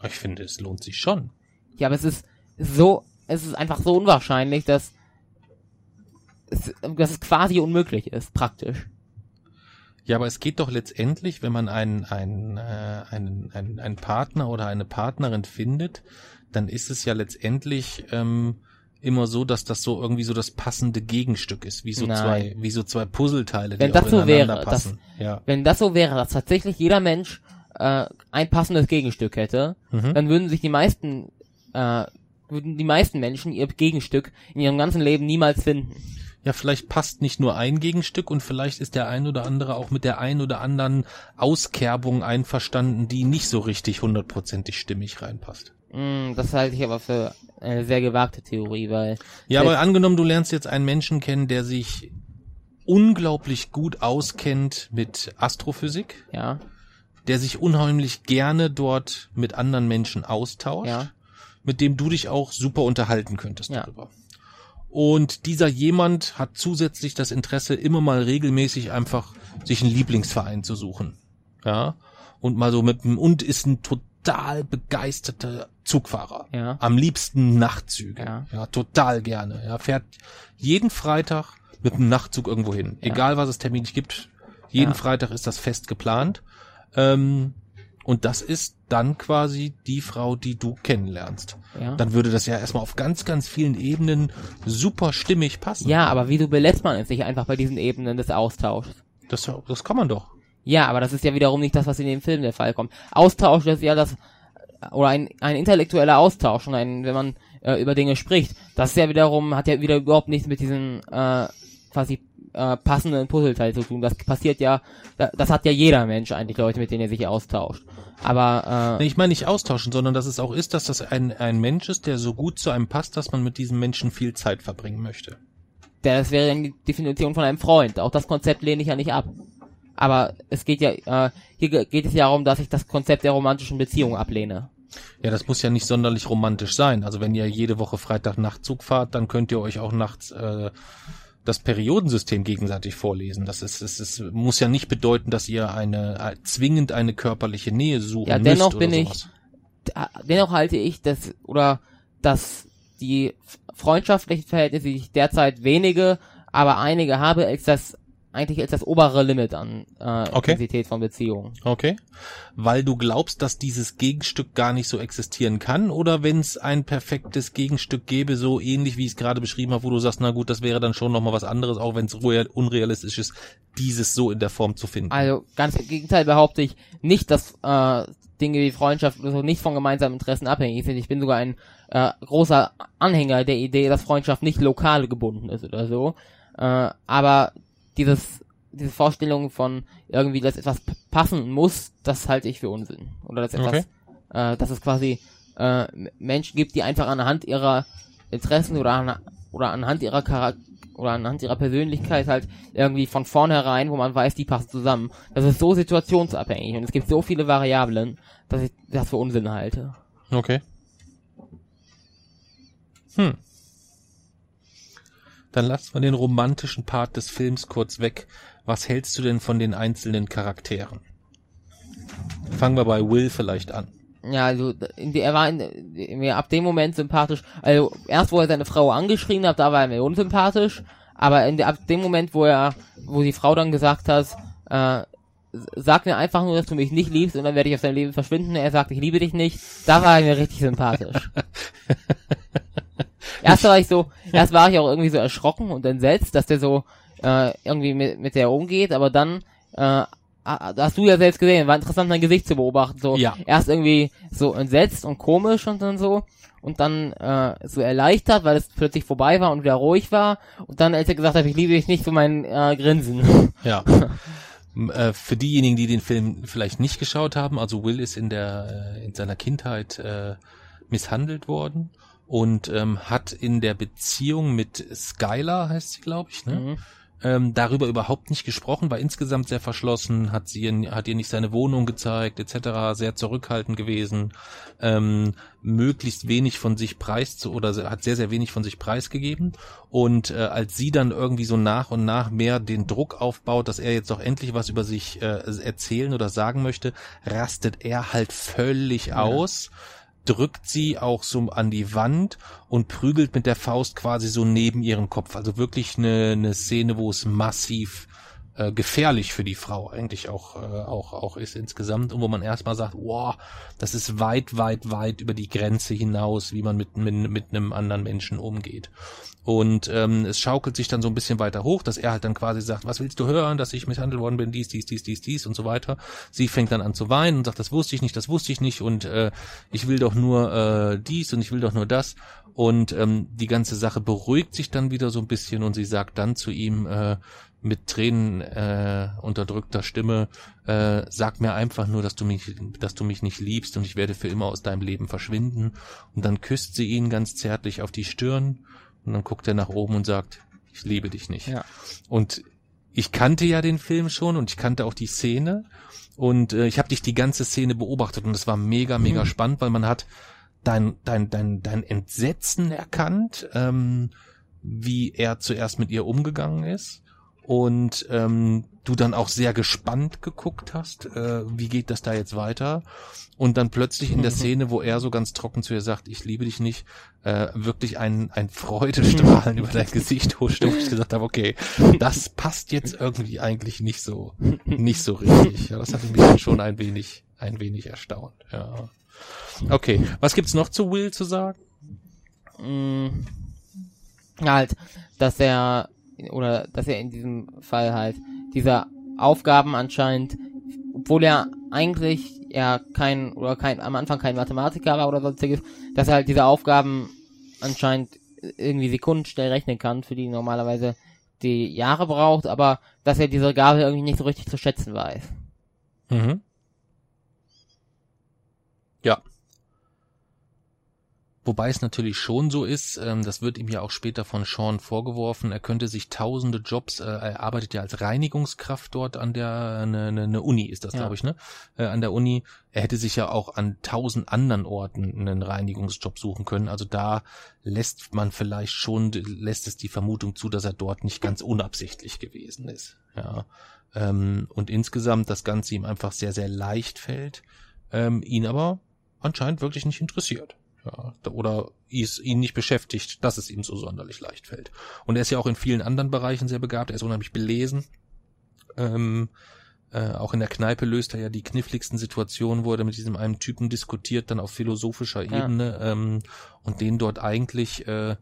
A: Ich finde, es lohnt sich schon.
B: Ja, aber es ist so, es ist einfach so unwahrscheinlich, dass es, dass es quasi unmöglich ist, praktisch.
A: Ja, aber es geht doch letztendlich, wenn man einen, einen, äh, einen, einen, einen Partner oder eine Partnerin findet, dann ist es ja letztendlich ähm, immer so, dass das so irgendwie so das passende Gegenstück ist, wie so
B: Nein.
A: zwei, wie so zwei Puzzleteile,
B: Wenn
A: die
B: das so wäre,
A: passen. ja.
B: Wenn das so wäre, dass tatsächlich jeder Mensch äh, ein passendes Gegenstück hätte,
A: Mhm.
B: dann würden sich die meisten, äh, würden die meisten Menschen ihr Gegenstück in ihrem ganzen Leben niemals finden.
A: Ja, vielleicht passt nicht nur ein Gegenstück und vielleicht ist der ein oder andere auch mit der ein oder anderen Auskerbung einverstanden, die nicht so richtig hundertprozentig stimmig reinpasst.
B: Mm, das halte ich aber für eine sehr gewagte Theorie, weil
A: Ja, aber angenommen, du lernst jetzt einen Menschen kennen, der sich unglaublich gut auskennt mit Astrophysik,
B: ja,
A: der sich unheimlich gerne dort mit anderen Menschen austauscht,
B: Ja.
A: Mit dem du dich auch super unterhalten könntest
B: Ja.
A: darüber. Und dieser jemand hat zusätzlich das Interesse, immer mal regelmäßig einfach sich einen Lieblingsverein zu suchen. Ja. Und mal so mit dem, und ist ein total begeisterter Zugfahrer.
B: Ja.
A: Am liebsten Nachtzüge.
B: Ja.
A: ja total gerne. Ja, fährt jeden Freitag mit einem Nachtzug irgendwo hin.
B: Ja.
A: Egal was es terminlich gibt. Jeden
B: Ja.
A: Freitag ist das fest geplant. Ähm, und das ist dann quasi die Frau, die du kennenlernst.
B: ja.
A: Dann würde das ja erstmal auf ganz, ganz vielen Ebenen super stimmig passen.
B: ja, aber wieso belässt man es sich einfach bei diesen Ebenen des Austauschs?
A: Das, das kann man doch.
B: Ja, aber das ist ja wiederum nicht das, was in dem Film der Fall kommt. Austausch ist ja das, oder ein, ein intellektueller Austausch und ein, wenn man äh, über Dinge spricht, das ist ja wiederum, hat ja wieder überhaupt nichts mit diesen äh, quasi äh, passenden Puzzleteil zu tun. Das passiert ja, da- das hat ja jeder Mensch eigentlich Leute, mit denen er sich austauscht. Aber äh,
A: Ich meine nicht austauschen, sondern dass es auch ist, dass das ein, ein Mensch ist, der so gut zu einem passt, dass man mit diesem Menschen viel Zeit verbringen möchte.
B: das wäre dann die Definition von einem Freund. Auch das Konzept lehne ich ja nicht ab. Aber es geht ja, äh, hier ge- geht es ja darum, dass ich das Konzept der romantischen Beziehung ablehne.
A: Ja, das muss ja nicht sonderlich romantisch sein. Also wenn ihr jede Woche Freitag Nachtzug fahrt, dann könnt ihr euch auch nachts äh, das Periodensystem gegenseitig vorlesen. Das ist, es ist, muss ja nicht bedeuten, dass ihr eine äh, zwingend eine körperliche Nähe suchen
B: Ja,
A: müsst
B: dennoch
A: oder
B: bin ich-
A: sowas.
B: Da- dennoch halte ich das oder dass die freundschaftlichen Verhältnisse, die ich derzeit wenige, aber einige habe, als das eigentlich als das obere Limit an äh,
A: Okay.
B: Intensität von Beziehungen.
A: Okay. Weil du glaubst, dass dieses Gegenstück gar nicht so existieren kann oder wenn es ein perfektes Gegenstück gäbe, so ähnlich wie ich es gerade beschrieben habe, wo du sagst, na gut, das wäre dann schon nochmal was anderes, auch wenn es unrealistisch ist, dieses so in der Form zu finden.
B: Also ganz im Gegenteil behaupte ich nicht, dass äh, Dinge wie Freundschaft oder so nicht von gemeinsamen Interessen abhängig sind. Ich bin sogar ein äh, großer Anhänger der Idee, dass Freundschaft nicht lokal gebunden ist oder so. Äh, aber dieses diese Vorstellung von irgendwie, dass etwas passen muss, das halte ich für Unsinn. Oder dass etwas,
A: Okay.
B: äh, dass es quasi äh, Menschen gibt, die einfach anhand ihrer Interessen oder, an, oder anhand ihrer Charakter oder anhand ihrer Persönlichkeit halt irgendwie von vornherein, wo man weiß, die passen zusammen. Das ist so situationsabhängig und es gibt so viele Variablen, dass ich das für Unsinn halte.
A: Okay. Hm. Dann lass mal den romantischen Part des Films kurz weg. Was hältst du denn von den einzelnen Charakteren? Fangen wir bei Will vielleicht an.
B: Ja, also er war mir ab dem Moment sympathisch. Also erst wo er seine Frau angeschrien hat, da war er mir unsympathisch. Aber in, ab dem Moment, wo er, wo die Frau dann gesagt hat, äh, sag mir einfach nur, dass du mich nicht liebst und dann werde ich aus deinem Leben verschwinden. Er sagt, ich liebe dich nicht. Da war er mir richtig sympathisch. erst war ich so, erst war ich auch irgendwie so erschrocken und entsetzt, dass der so äh, irgendwie mit, mit der umgeht, aber dann äh, hast du ja selbst gesehen, war interessant, mein Gesicht zu beobachten. So
A: Ja.
B: erst irgendwie so entsetzt und komisch und dann so und dann äh, so erleichtert, weil es plötzlich vorbei war und wieder ruhig war und dann, als er gesagt hat, ich liebe dich nicht, so mein äh, Grinsen.
A: Ja. Äh, Für diejenigen, die den Film vielleicht nicht geschaut haben, also Will ist in der äh, in seiner Kindheit äh, misshandelt worden und ähm, hat in der Beziehung mit Skylar heißt sie, glaube ich, ne?
B: Mhm.
A: ähm, darüber überhaupt nicht gesprochen, war insgesamt sehr verschlossen, hat sie hat ihr nicht seine Wohnung gezeigt, etc., sehr zurückhaltend gewesen, ähm, möglichst wenig von sich preis zu, oder hat sehr, sehr wenig von sich preisgegeben. Und äh, als sie dann irgendwie so nach und nach mehr den Druck aufbaut, dass er jetzt doch endlich was über sich äh, erzählen oder sagen möchte, rastet er halt völlig aus drückt sie auch so an die Wand und prügelt mit der Faust quasi so neben ihren Kopf. Also wirklich eine, eine Szene, wo es massiv äh, gefährlich für die Frau eigentlich auch, äh, auch, auch ist insgesamt und wo man erstmal sagt, wow, das ist weit, weit, weit über die Grenze hinaus, wie man mit, mit, mit einem anderen Menschen umgeht. Und ähm, es schaukelt sich dann so ein bisschen weiter hoch, dass er halt dann quasi sagt, was willst du hören, dass ich misshandelt worden bin, dies, dies, dies, dies, dies und so weiter. Sie fängt dann an zu weinen und sagt, das wusste ich nicht, das wusste ich nicht und äh, ich will doch nur äh, dies und ich will doch nur das. Und ähm, die ganze Sache beruhigt sich dann wieder so ein bisschen und sie sagt dann zu ihm äh, mit Tränen äh, unterdrückter Stimme, äh, sag mir einfach nur, dass du mich, dass du mich nicht liebst und ich werde für immer aus deinem Leben verschwinden. Und dann küsst sie ihn ganz zärtlich auf die Stirn und dann guckt er nach oben und sagt, ich liebe dich nicht.
B: Ja.
A: Und ich kannte ja den Film schon und ich kannte auch die Szene und äh, ich habe dich die ganze Szene beobachtet und es war mega, mega
B: Mhm.
A: spannend, weil man hat dein, dein, dein, dein Entsetzen erkannt, ähm, wie er zuerst mit ihr umgegangen ist und ähm, du dann auch sehr gespannt geguckt hast, äh, wie geht das da jetzt weiter und dann plötzlich in der Szene, wo er so ganz trocken zu ihr sagt, ich liebe dich nicht, äh, wirklich ein, ein Freudestrahlen über dein Gesicht huschte, wo ich gesagt habe, okay, das passt jetzt irgendwie eigentlich nicht so, nicht so richtig. Ja, das hat mich schon ein wenig, ein wenig erstaunt. Ja. Okay, was gibt's noch zu Will zu sagen?
B: Mm, halt, dass er oder dass er in diesem Fall halt diese Aufgaben anscheinend, obwohl er eigentlich ja kein oder kein am Anfang kein Mathematiker war oder sonstiges, dass er halt diese Aufgaben anscheinend irgendwie sekundenschnell rechnen kann, für die normalerweise die Jahre braucht, aber dass er diese Gabe irgendwie nicht so richtig zu schätzen weiß.
A: Mhm. Ja. Wobei es natürlich schon so ist, ähm, das wird ihm ja auch später von Sean vorgeworfen, er könnte sich tausende Jobs, äh, er arbeitet ja als Reinigungskraft dort an der, eine, eine, eine Uni ist das,
B: Ja.
A: glaube ich, ne? Äh, an der Uni. Er hätte sich ja auch an tausend anderen Orten einen Reinigungsjob suchen können. Also da lässt man vielleicht schon, lässt es die Vermutung zu, dass er dort nicht ganz unabsichtlich gewesen ist. Ja. Ähm, und insgesamt das Ganze ihm einfach sehr, sehr leicht fällt, ähm, ihn aber anscheinend wirklich nicht interessiert. Ja, oder es ihn nicht beschäftigt, dass es ihm so sonderlich leicht fällt. Und er ist ja auch in vielen anderen Bereichen sehr begabt, er ist unheimlich belesen. Ähm, äh, auch in der Kneipe löst er ja die kniffligsten Situationen, wo er mit diesem einen Typen diskutiert, dann auf philosophischer
B: Ja.
A: Ebene ähm, und den dort eigentlich äh,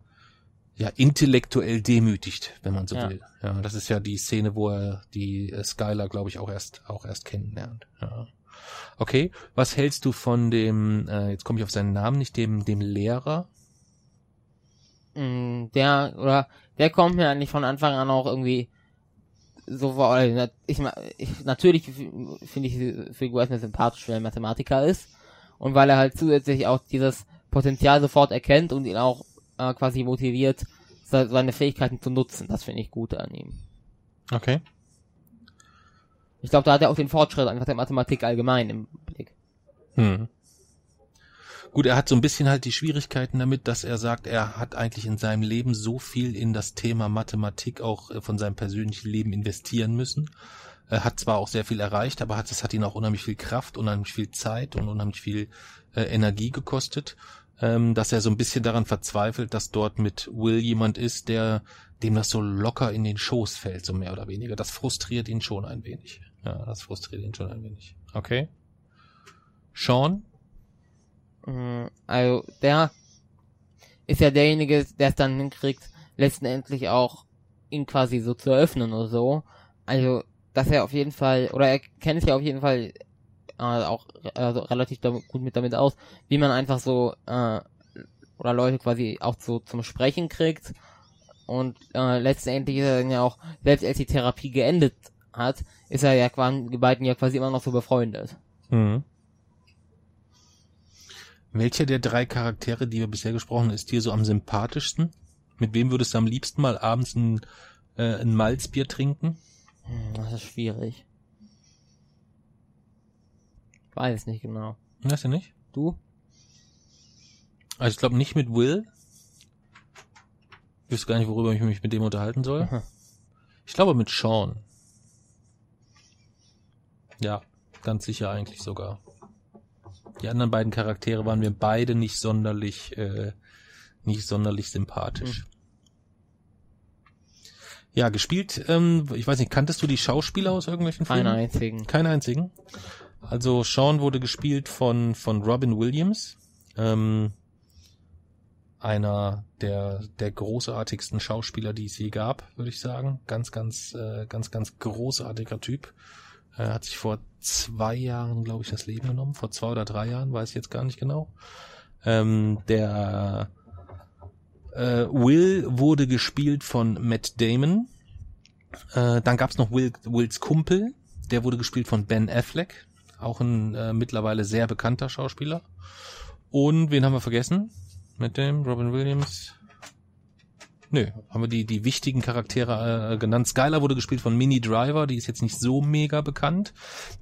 A: ja intellektuell demütigt, wenn man so
B: Ja.
A: will. Ja, das ist ja die Szene, wo er die äh, Skylar, glaube ich, auch erst auch erst kennenlernt. Ja. Okay, was hältst du von dem? Äh, jetzt komme ich auf seinen Namen nicht, dem dem Lehrer.
B: Mm, der oder der kommt mir eigentlich von Anfang an auch irgendwie so vor. Ich, ich natürlich finde ich Figur erstmal sympathisch, weil er Mathematiker ist und weil er halt zusätzlich auch dieses Potenzial sofort erkennt und ihn auch äh, quasi motiviert, se seine Fähigkeiten zu nutzen. Das finde ich gut an ihm.
A: Okay.
B: Ich glaube, da hat er auch den Fortschritt einfach der Mathematik allgemein im Blick.
A: Hm. Gut, er hat so ein bisschen halt die Schwierigkeiten damit, dass er sagt, er hat eigentlich in seinem Leben so viel in das Thema Mathematik auch äh, von seinem persönlichen Leben investieren müssen. Er hat zwar auch sehr viel erreicht, aber hat, es hat ihn auch unheimlich viel Kraft, unheimlich viel Zeit und unheimlich viel äh, Energie gekostet, ähm, dass er so ein bisschen daran verzweifelt, dass dort mit Will jemand ist, der dem das so locker in den Schoß fällt, so mehr oder weniger. Das frustriert ihn schon ein wenig. Ja, das frustriert ihn schon ein wenig. Okay. Sean?
B: Mm, Also, der ist ja derjenige, der es dann hinkriegt, letztendlich auch ihn quasi so zu eröffnen oder so. Also, dass er auf jeden Fall, oder er kennt sich ja auf jeden Fall äh, auch also relativ damit, gut mit damit aus, wie man einfach so, äh, oder Leute quasi auch so zum Sprechen kriegt. Und äh, letztendlich ist er dann ja auch, selbst als die Therapie geendet hat, ist er ja quasi, die beiden ja quasi immer noch so befreundet.
A: Mhm. Welcher der drei Charaktere, die wir bisher gesprochen haben, ist dir so am sympathischsten? Mit wem würdest du am liebsten mal abends ein, äh, ein Malzbier trinken?
B: Hm, Das ist schwierig. Ich weiß es nicht genau.
A: Weißt du nicht?
B: Du?
A: Also ich glaube nicht mit Will. Ich wüsste gar nicht, worüber ich mich mit dem unterhalten soll.
B: Aha.
A: Ich glaube mit Sean. Ja, ganz sicher eigentlich sogar. Die anderen beiden Charaktere waren mir beide nicht sonderlich, äh, nicht sonderlich sympathisch. Ja, gespielt, ähm, ich weiß nicht, kanntest du die Schauspieler aus irgendwelchen Filmen?
B: Keinen einzigen.
A: Keinen einzigen. Also Sean wurde gespielt von, von Robin Williams, ähm, einer der, der großartigsten Schauspieler, die es je gab, würde ich sagen. Ganz, ganz, äh, ganz, ganz großartiger Typ. Er hat sich vor zwei Jahren, glaube ich, das Leben genommen. Vor zwei oder drei Jahren, weiß ich jetzt gar nicht genau. Ähm, der äh, Will wurde gespielt von Matt Damon. Äh, dann gab's noch Will, Wills Kumpel, der wurde gespielt von Ben Affleck, auch ein äh, mittlerweile sehr bekannter Schauspieler. Und wen haben wir vergessen? Mit dem Robin Williams. Nö, haben wir die, die wichtigen Charaktere äh, genannt. Skylar wurde gespielt von Minnie Driver, die ist jetzt nicht so mega bekannt.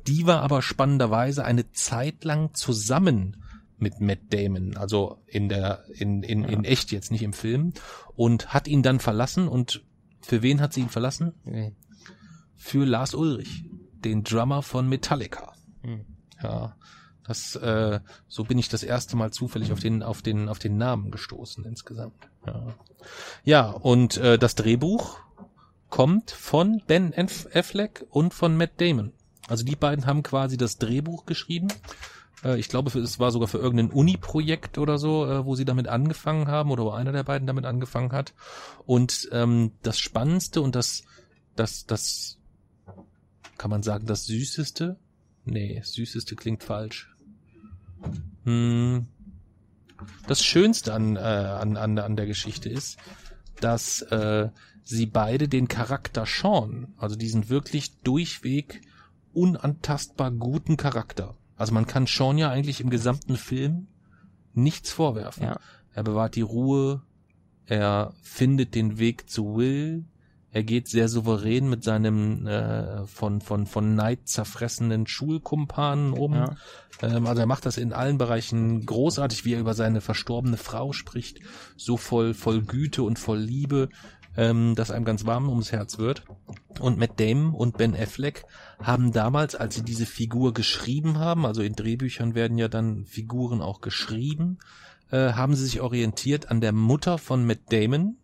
A: Die war aber spannenderweise eine Zeit lang zusammen mit Matt Damon, also in der, in, in, in echt jetzt, nicht im Film, und hat ihn dann verlassen und für wen hat sie ihn verlassen?
B: Nee.
A: Für Lars Ulrich, den Drummer von Metallica.
B: Hm.
A: Ja, das, äh, so bin ich das erste Mal zufällig auf den, auf den, auf den Namen gestoßen insgesamt. Ja, ja und äh, das Drehbuch kommt von Ben Aff- Affleck und von Matt Damon. Also die beiden haben quasi das Drehbuch geschrieben. Äh, ich glaube, es war sogar für irgendein Uni-Projekt oder so, äh, wo sie damit angefangen haben oder wo einer der beiden damit angefangen hat. Und ähm, das Spannendste und das, das, das, kann man sagen, das Süßeste? Nee, Süßeste klingt falsch. Hm. Das Schönste an, äh, an, an, an der Geschichte ist, dass äh, sie beide den Charakter Sean, also diesen wirklich durchweg unantastbar guten Charakter. Also man kann Sean ja eigentlich im gesamten Film nichts vorwerfen.
B: Ja.
A: Er bewahrt die Ruhe, er findet den Weg zu Will, er geht sehr souverän mit seinem äh, von, von, von Neid zerfressenen Schulkumpanen um.
B: Ja.
A: Ähm, also er macht das in allen Bereichen großartig, wie er über seine verstorbene Frau spricht, so voll, voll Güte und voll Liebe, ähm, dass einem ganz warm ums Herz wird. Und Matt Damon und Ben Affleck haben damals, als sie diese Figur geschrieben haben, also in Drehbüchern werden ja dann Figuren auch geschrieben, äh, haben sie sich orientiert an der Mutter von Matt Damon,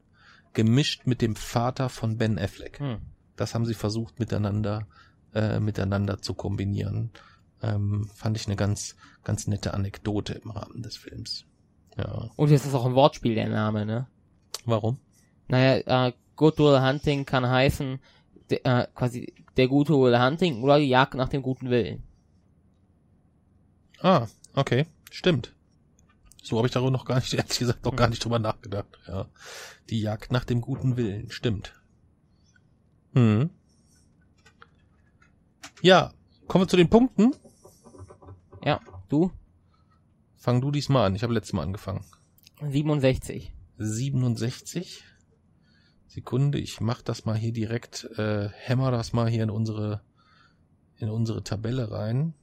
A: gemischt mit dem Vater von Ben Affleck.
B: Hm.
A: Das haben sie versucht miteinander äh, miteinander zu kombinieren. Ähm, fand ich eine ganz ganz nette Anekdote im Rahmen des Films. Ja.
B: Und jetzt ist auch ein Wortspiel der Name, ne?
A: Warum?
B: Naja, äh, Good Will Hunting kann heißen, de, äh, quasi der gute Will Hunting oder die Jagd nach dem guten Willen.
A: Ah, okay, stimmt. So habe ich darüber noch gar nicht, ehrlich gesagt, noch gar nicht drüber nachgedacht. Ja, die Jagd nach dem guten Willen, stimmt. Hm. Ja, kommen wir zu den Punkten.
B: Ja, du?
A: Fang du diesmal an. Ich habe letztes Mal angefangen.
B: 67.
A: 67. Sekunde, ich mach das mal hier direkt, äh, hämmer das mal hier in unsere, in unsere Tabelle rein.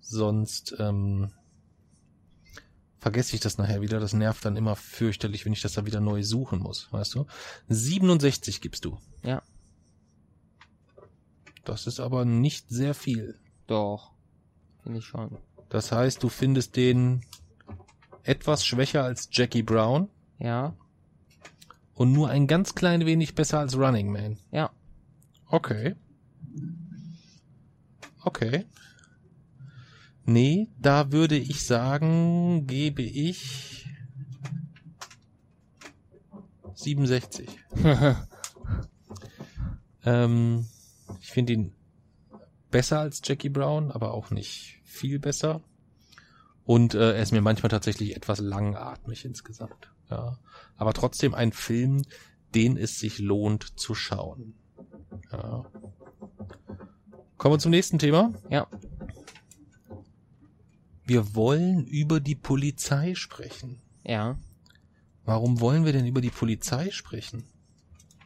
A: Sonst, ähm, vergesse ich das nachher wieder. Das nervt dann immer fürchterlich, wenn ich das da wieder neu suchen muss, weißt du? 67 gibst du.
B: Ja.
A: Das ist aber nicht sehr viel.
B: Doch. Finde ich schon.
A: Das heißt, du findest den etwas schwächer als Jackie Brown
B: Ja.
A: und nur ein ganz klein wenig besser als Running Man.
B: Ja.
A: Okay. Okay. Nee, da würde ich sagen, gebe ich 67. ähm, ich finde ihn besser als Jackie Brown, aber auch nicht viel besser. Und äh, er ist mir manchmal tatsächlich etwas langatmig insgesamt. Ja. Aber trotzdem ein Film, den es sich lohnt zu schauen. Ja. Kommen wir zum nächsten Thema.
B: Ja.
A: Wir wollen über die Polizei sprechen.
B: Ja.
A: Warum wollen wir denn über die Polizei sprechen?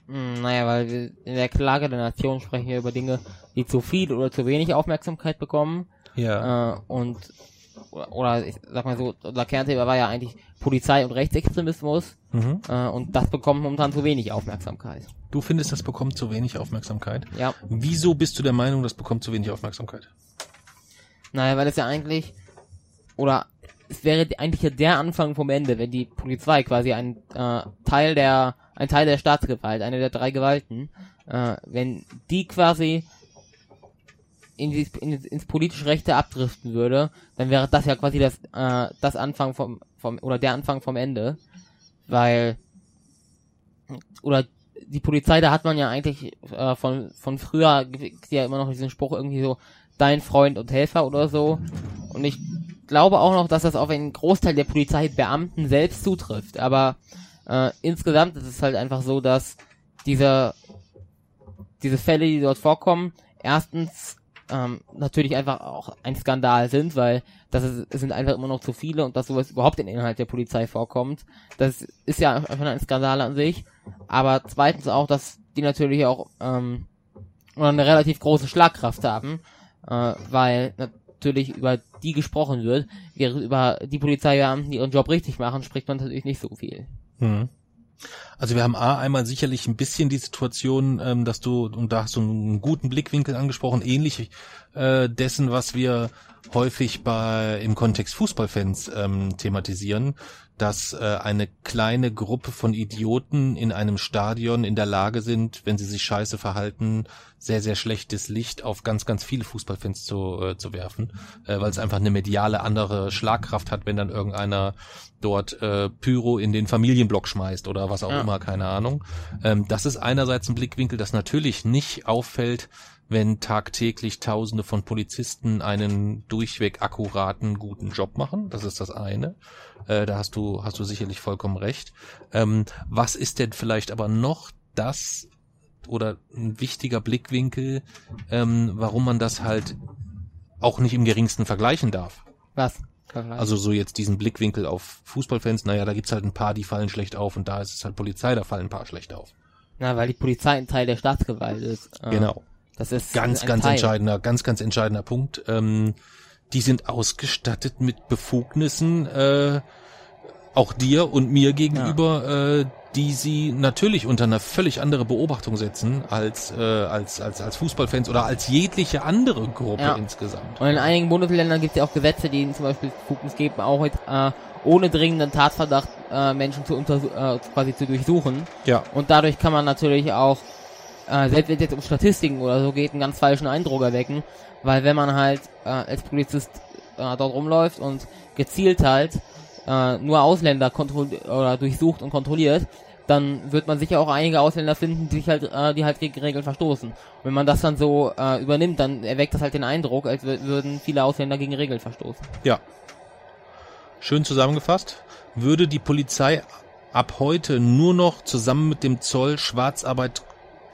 B: Hm, Naja, weil wir in der Klage der Nation sprechen wir über Dinge, die zu viel oder zu wenig Aufmerksamkeit bekommen.
A: Ja.
B: Äh, und oder, oder ich sag mal so, unser Kernthema war ja eigentlich Polizei und Rechtsextremismus.
A: Mhm.
B: Äh, und das bekommt momentan zu wenig Aufmerksamkeit.
A: Du findest, das bekommt zu wenig Aufmerksamkeit.
B: Ja.
A: Wieso bist du der Meinung, das bekommt zu wenig Aufmerksamkeit?
B: Naja, weil es ja eigentlich, oder es wäre eigentlich ja der Anfang vom Ende, wenn die Polizei quasi ein äh, Teil der, ein Teil der Staatsgewalt, eine der drei Gewalten, äh, wenn die quasi in die, in, ins politische Rechte abdriften würde, dann wäre das ja quasi das, äh, das Anfang vom, vom, oder der Anfang vom Ende, weil, oder die Polizei, da hat man ja eigentlich äh, von, von früher, ja immer noch diesen Spruch irgendwie so, dein Freund und Helfer oder so. Und ich glaube auch noch, dass das auf einen Großteil der Polizeibeamten selbst zutrifft. Aber äh, insgesamt ist es halt einfach so, dass diese, diese Fälle, die dort vorkommen, erstens ähm, natürlich einfach auch ein Skandal sind, weil das ist, sind einfach immer noch zu viele und dass sowas überhaupt in Inhalt der Polizei vorkommt. Das ist ja einfach ein Skandal an sich. Aber zweitens auch, dass die natürlich auch ähm, eine relativ große Schlagkraft haben, äh, weil natürlich über die gesprochen wird, während über die Polizeibeamten, die ihren Job richtig machen, spricht man natürlich nicht so viel.
A: Mhm. Also wir haben A einmal sicherlich ein bisschen die Situation, ähm, dass du, und da hast du einen guten Blickwinkel angesprochen, ähnlich äh, dessen, was wir häufig bei im Kontext Fußballfans ähm, thematisieren, dass äh, eine kleine Gruppe von Idioten in einem Stadion in der Lage sind, wenn sie sich scheiße verhalten, sehr, sehr schlechtes Licht auf ganz, ganz viele Fußballfans zu, äh, zu werfen, äh, weil es einfach eine mediale andere Schlagkraft hat, wenn dann irgendeiner dort äh, Pyro in den Familienblock schmeißt oder was auch
B: Ja.
A: immer, keine Ahnung. Ähm, das ist einerseits ein Blickwinkel, das natürlich nicht auffällt, wenn tagtäglich Tausende von Polizisten einen durchweg akkuraten, guten Job machen. Das ist das eine. Äh, da hast du, hast du sicherlich vollkommen recht. Ähm, was ist denn vielleicht aber noch das oder ein wichtiger Blickwinkel, ähm, warum man das halt auch nicht im geringsten vergleichen darf?
B: Was?
A: Also so jetzt diesen Blickwinkel auf Fußballfans, naja, da gibt's halt ein paar, die fallen schlecht auf und da ist es halt Polizei, da fallen ein paar schlecht auf.
B: Na, weil die Polizei ein Teil der Staatsgewalt ist. Äh,
A: Genau.
B: Das ist
A: Ganz, ganz
B: Teil.
A: entscheidender, ganz, ganz entscheidender Punkt. Ähm, die sind ausgestattet mit Befugnissen, äh, auch dir und mir gegenüber, äh, die sie natürlich unter eine völlig andere Beobachtung setzen als, äh, als, als, als Fußballfans oder als jegliche andere Gruppe
B: Ja.
A: insgesamt.
B: Und in einigen Bundesländern gibt es ja auch Gesetze, die ihnen zum Beispiel Befugnis geben, auch mit, äh, ohne dringenden Tatverdacht äh, Menschen zu untersu äh, quasi zu durchsuchen.
A: Ja.
B: Und dadurch kann man natürlich auch, äh, selbst wenn es jetzt um Statistiken oder so geht, einen ganz falschen Eindruck erwecken. Weil wenn man halt äh, als Polizist äh, dort rumläuft und gezielt halt äh, nur Ausländer oder durchsucht und kontrolliert, dann wird man sicher auch einige Ausländer finden, die sich halt, äh, die halt gegen Regeln verstoßen. Und wenn man das dann so äh, übernimmt, dann erweckt das halt den Eindruck, als wür- würden viele Ausländer gegen Regeln verstoßen.
A: Ja. Schön zusammengefasst. Würde die Polizei ab heute nur noch zusammen mit dem Zoll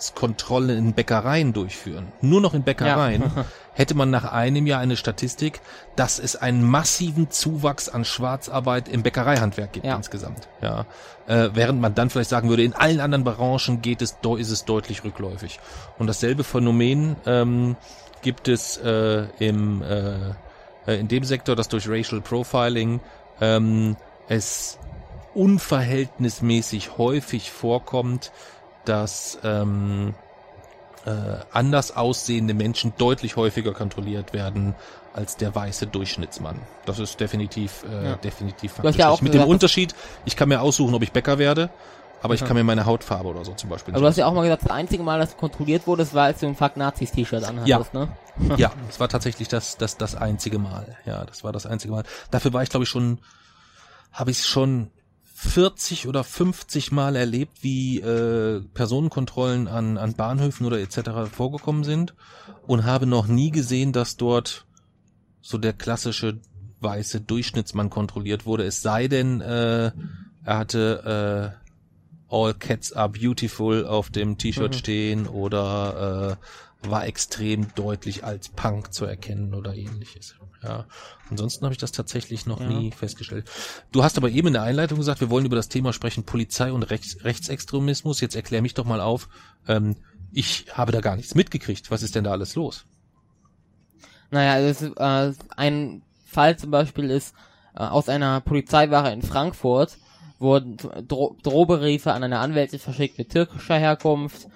A: Schwarzarbeitskontrolle in Bäckereien durchführen, nur noch in Bäckereien, hätte man nach einem Jahr eine Statistik, dass es einen massiven Zuwachs an Schwarzarbeit im Bäckereihandwerk gibt
B: Ja.
A: insgesamt. Ja. Äh, während man dann vielleicht sagen würde, in allen anderen Branchen geht es, ist es deutlich rückläufig. Und dasselbe Phänomen ähm, gibt es äh, im äh, äh, in dem Sektor, das durch Racial Profiling ähm, es unverhältnismäßig häufig vorkommt, dass ähm, äh, anders aussehende Menschen deutlich häufiger kontrolliert werden als der weiße Durchschnittsmann. Das ist definitiv, äh,
B: Ja.
A: definitiv faktisch.
B: ja auch
A: Mit
B: gesagt,
A: dem Unterschied, ich kann mir aussuchen, ob ich Bäcker werde, aber ich
B: Ja.
A: kann mir meine Hautfarbe oder so zum Beispiel
B: Aber du hast ja auch mal gesagt, das einzige Mal, dass du kontrolliert wurdest, war, als du ein Fuck Nazis T-Shirt anhattest, ne?
A: Ja, es war tatsächlich das, das, das einzige Mal. Ja, das war das einzige Mal. Dafür war ich, glaube ich, schon, habe ich schon 40 oder 50 Mal erlebt, wie äh, Personenkontrollen an, an Bahnhöfen oder etc. vorgekommen sind und habe noch nie gesehen, dass dort so der klassische weiße Durchschnittsmann kontrolliert wurde. Es sei denn, äh, er hatte äh, All Cats are beautiful auf dem T-Shirt
B: Mhm.
A: stehen oder äh, war extrem deutlich als Punk zu erkennen oder ähnliches. Ja. Ansonsten habe ich das tatsächlich noch
B: Ja.
A: nie festgestellt. Du hast aber eben in der Einleitung gesagt, wir wollen über das Thema sprechen, Polizei und Rechts Rechtsextremismus. Jetzt erklär mich doch mal auf. Ähm, ich habe da gar nichts mitgekriegt. Was ist denn da alles los?
B: Naja, das ist, äh, ein Fall zum Beispiel ist äh, aus einer Polizeiwache in Frankfurt wurden Dro Drohbriefe an eine Anwältin verschickt mit türkischer Herkunft.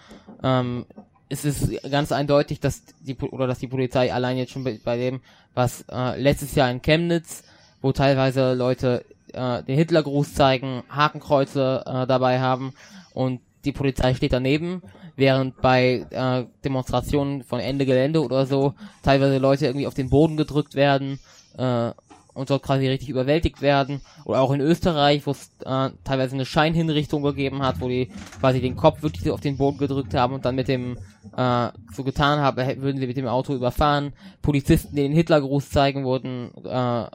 B: Ähm, es ist ganz eindeutig, dass die oder dass die Polizei allein jetzt schon bei, bei dem, was äh, letztes Jahr in Chemnitz, wo teilweise Leute äh, den Hitlergruß zeigen, Hakenkreuze äh, dabei haben und die Polizei steht daneben, während bei äh, Demonstrationen von Ende Gelände oder so teilweise Leute irgendwie auf den Boden gedrückt werden äh, und dort quasi richtig überwältigt werden. Oder auch in Österreich, wo es äh, teilweise eine Scheinhinrichtung gegeben hat, wo die quasi den Kopf wirklich auf den Boden gedrückt haben und dann mit dem äh, so getan haben, würden sie mit dem Auto überfahren. Polizisten, die den Hitlergruß zeigen, wurden äh,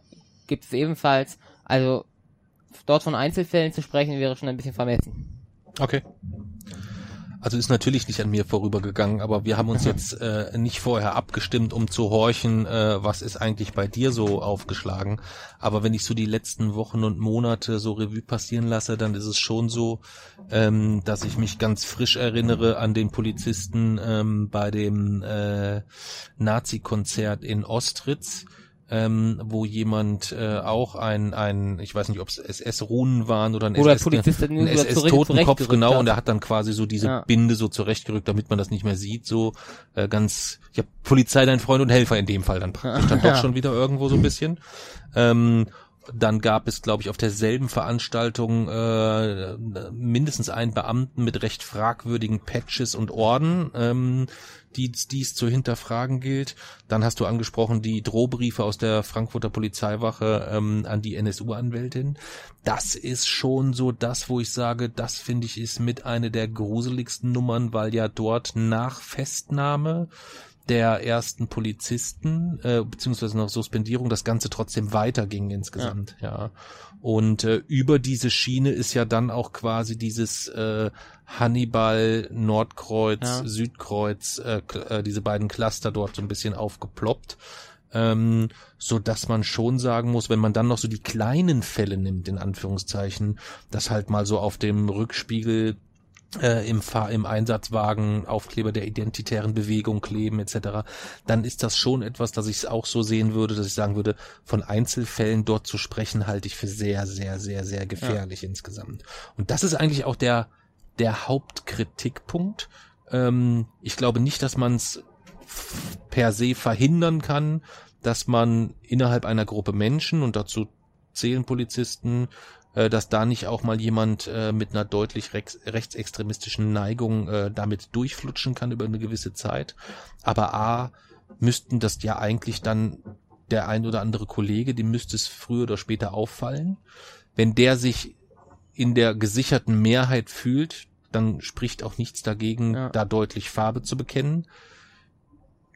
B: gibt es ebenfalls. Also dort von Einzelfällen zu sprechen, wäre schon ein bisschen vermessen.
A: Okay. Also ist natürlich nicht an mir vorübergegangen, aber wir haben uns jetzt äh, nicht vorher abgestimmt, um zu horchen, äh, was ist eigentlich bei dir so aufgeschlagen. Aber wenn ich so die letzten Wochen und Monate so Revue passieren lasse, dann ist es schon so, ähm, dass ich mich ganz frisch erinnere an den Polizisten ähm, bei dem äh, Nazi-Konzert in Ostritz. Ähm, wo jemand äh, auch ein, ein, ich weiß nicht, ob es SS-Runen waren oder ein
B: Oder
A: SS
B: Polizist,
A: ein SS-Totenkopf, genau,
B: hat.
A: und er hat dann quasi so diese
B: Ja.
A: Binde so zurechtgerückt, damit man das nicht mehr sieht, so äh, ganz, ja, Polizei, dein Freund und Helfer in dem Fall dann praktisch, dann doch
B: Ja.
A: schon wieder irgendwo so ein bisschen. Ähm, dann gab es, glaube ich, auf derselben Veranstaltung äh, mindestens einen Beamten mit recht fragwürdigen Patches und Orden, ähm, die die es zu hinterfragen gilt. Dann hast du angesprochen die Drohbriefe aus der Frankfurter Polizeiwache ähm, an die NSU-Anwältin. Das ist schon so das, wo ich sage, das finde ich ist mit eine der gruseligsten Nummern, weil ja dort nach Festnahme der ersten Polizisten, äh, beziehungsweise nach Suspendierung, das Ganze trotzdem weiterging insgesamt, ja. Und äh, über diese Schiene ist ja dann auch quasi dieses äh, Hannibal, Nordkreuz,
B: Ja.
A: Südkreuz, äh, äh, diese beiden Cluster dort so ein bisschen aufgeploppt. Ähm, so dass man schon sagen muss, wenn man dann noch so die kleinen Fälle nimmt, in Anführungszeichen, dass halt mal so auf dem Rückspiegel äh, im, Fahr im Einsatzwagen Aufkleber der identitären Bewegung kleben etc., dann ist das schon etwas, dass ich es auch so sehen würde, dass ich sagen würde, von Einzelfällen dort zu sprechen, halte ich für sehr, sehr, sehr, sehr gefährlich insgesamt. Und das ist eigentlich auch der, der Hauptkritikpunkt. Ähm, ich glaube nicht, dass man es per se verhindern kann, dass man innerhalb einer Gruppe Menschen, und dazu zählen Polizisten, dass da nicht auch mal jemand äh, mit einer deutlich rechts, rechtsextremistischen Neigung äh, damit durchflutschen kann über eine gewisse Zeit. Aber A, müssten das ja eigentlich dann der ein oder andere Kollege, dem müsste es früher oder später auffallen. Wenn der sich in der gesicherten Mehrheit fühlt, dann spricht auch nichts dagegen,
B: Ja.
A: da deutlich Farbe zu bekennen.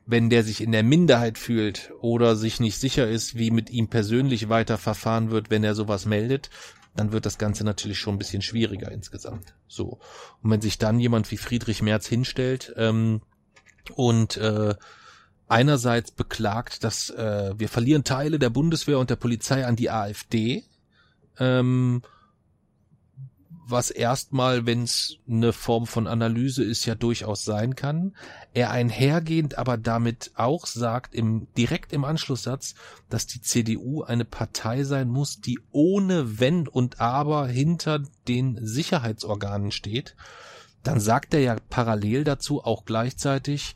A: Wenn der sich in der Minderheit fühlt oder sich nicht sicher ist, wie mit ihm persönlich weiter verfahren wird, wenn er sowas meldet, dann wird das Ganze natürlich schon ein bisschen schwieriger insgesamt. So. Und wenn sich dann jemand wie Friedrich Merz hinstellt ähm, und äh, einerseits beklagt, dass äh, wir verlieren Teile der Bundeswehr und der Polizei an die AfD, ähm, was erstmal, wenn es eine Form von Analyse ist, ja durchaus sein kann. Er einhergehend aber damit auch sagt, im, direkt im Anschlusssatz, dass die CDU eine Partei sein muss, die ohne Wenn und Aber hinter den Sicherheitsorganen steht. Dann sagt er ja parallel dazu auch gleichzeitig,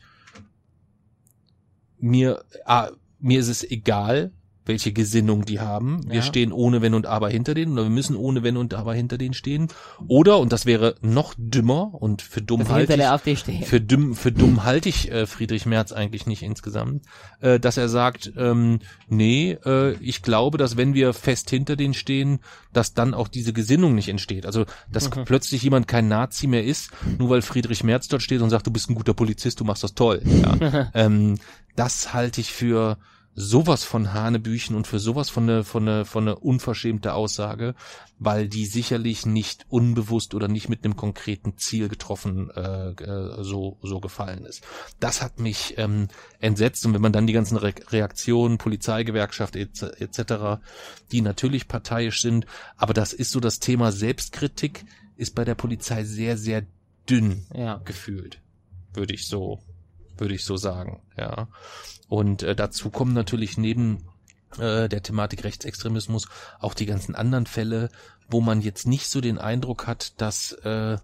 A: mir, ah, mir ist es egal, welche Gesinnung die haben. Wir
B: Ja.
A: stehen ohne Wenn und Aber hinter denen oder wir müssen ohne Wenn und Aber hinter denen stehen. Oder, und das wäre noch dümmer und für dumm halte ich, für dumm, für dumm halte ich äh, Friedrich Merz eigentlich nicht insgesamt, äh, dass er sagt, ähm, nee, äh, ich glaube, dass wenn wir fest hinter denen stehen, dass dann auch diese Gesinnung nicht entsteht. Also, dass
B: Mhm.
A: plötzlich jemand kein Nazi mehr ist, nur weil Friedrich Merz dort steht und sagt, du bist ein guter Polizist, du machst das toll. Ja. ähm, das halte ich für sowas von Hanebüchen und für sowas von eine, von eine, von eine unverschämte Aussage, weil die sicherlich nicht unbewusst oder nicht mit einem konkreten Ziel getroffen äh, äh, so so gefallen ist. Das hat mich ähm, entsetzt und wenn man dann die ganzen Re Reaktionen, Polizeigewerkschaft etc., etc., die natürlich parteiisch sind, aber das ist so das Thema Selbstkritik ist bei der Polizei sehr sehr dünn
B: Ja.
A: gefühlt, würde ich so, würde ich so sagen, ja. Und äh, dazu kommen natürlich neben äh, der Thematik Rechtsextremismus auch die ganzen anderen Fälle, wo man jetzt nicht so den Eindruck hat, dass äh,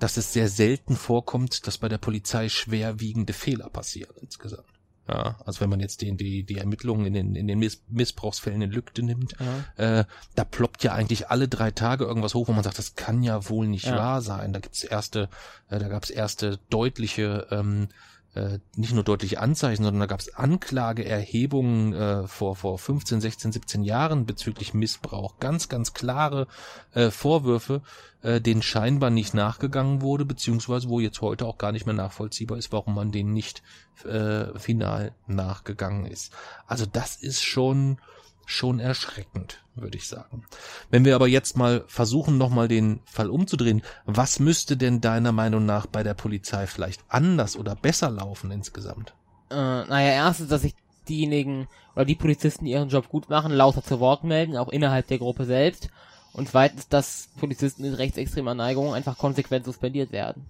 A: dass es sehr selten vorkommt, dass bei der Polizei schwerwiegende Fehler passieren insgesamt. Ja, also wenn man jetzt den, die, die Ermittlungen in den, in den Miss Missbrauchsfällen in Lügde nimmt,
B: Ja.
A: äh, da ploppt ja eigentlich alle drei Tage irgendwas hoch, wo man sagt, das kann ja wohl nicht
B: Ja.
A: wahr sein. Da gibt's erste, äh, da gab's erste deutliche, ähm, äh, nicht nur deutliche Anzeichen, sondern da gab's Anklageerhebungen äh, vor vor 15, 16, 17 Jahren bezüglich Missbrauch. Ganz, ganz klare äh, Vorwürfe, äh, denen scheinbar nicht nachgegangen wurde, beziehungsweise wo jetzt heute auch gar nicht mehr nachvollziehbar ist, warum man denen nicht äh, final nachgegangen ist. Also das ist schon schon erschreckend, würde ich sagen. Wenn wir aber jetzt mal versuchen, nochmal den Fall umzudrehen, was müsste denn deiner Meinung nach bei der Polizei vielleicht anders oder besser laufen insgesamt?
B: Äh, naja, erstens, dass sich diejenigen oder die Polizisten, die ihren Job gut machen, lauter zu Wort melden, auch innerhalb der Gruppe selbst. Und zweitens, dass Polizisten mit rechtsextremer Neigung einfach konsequent suspendiert werden.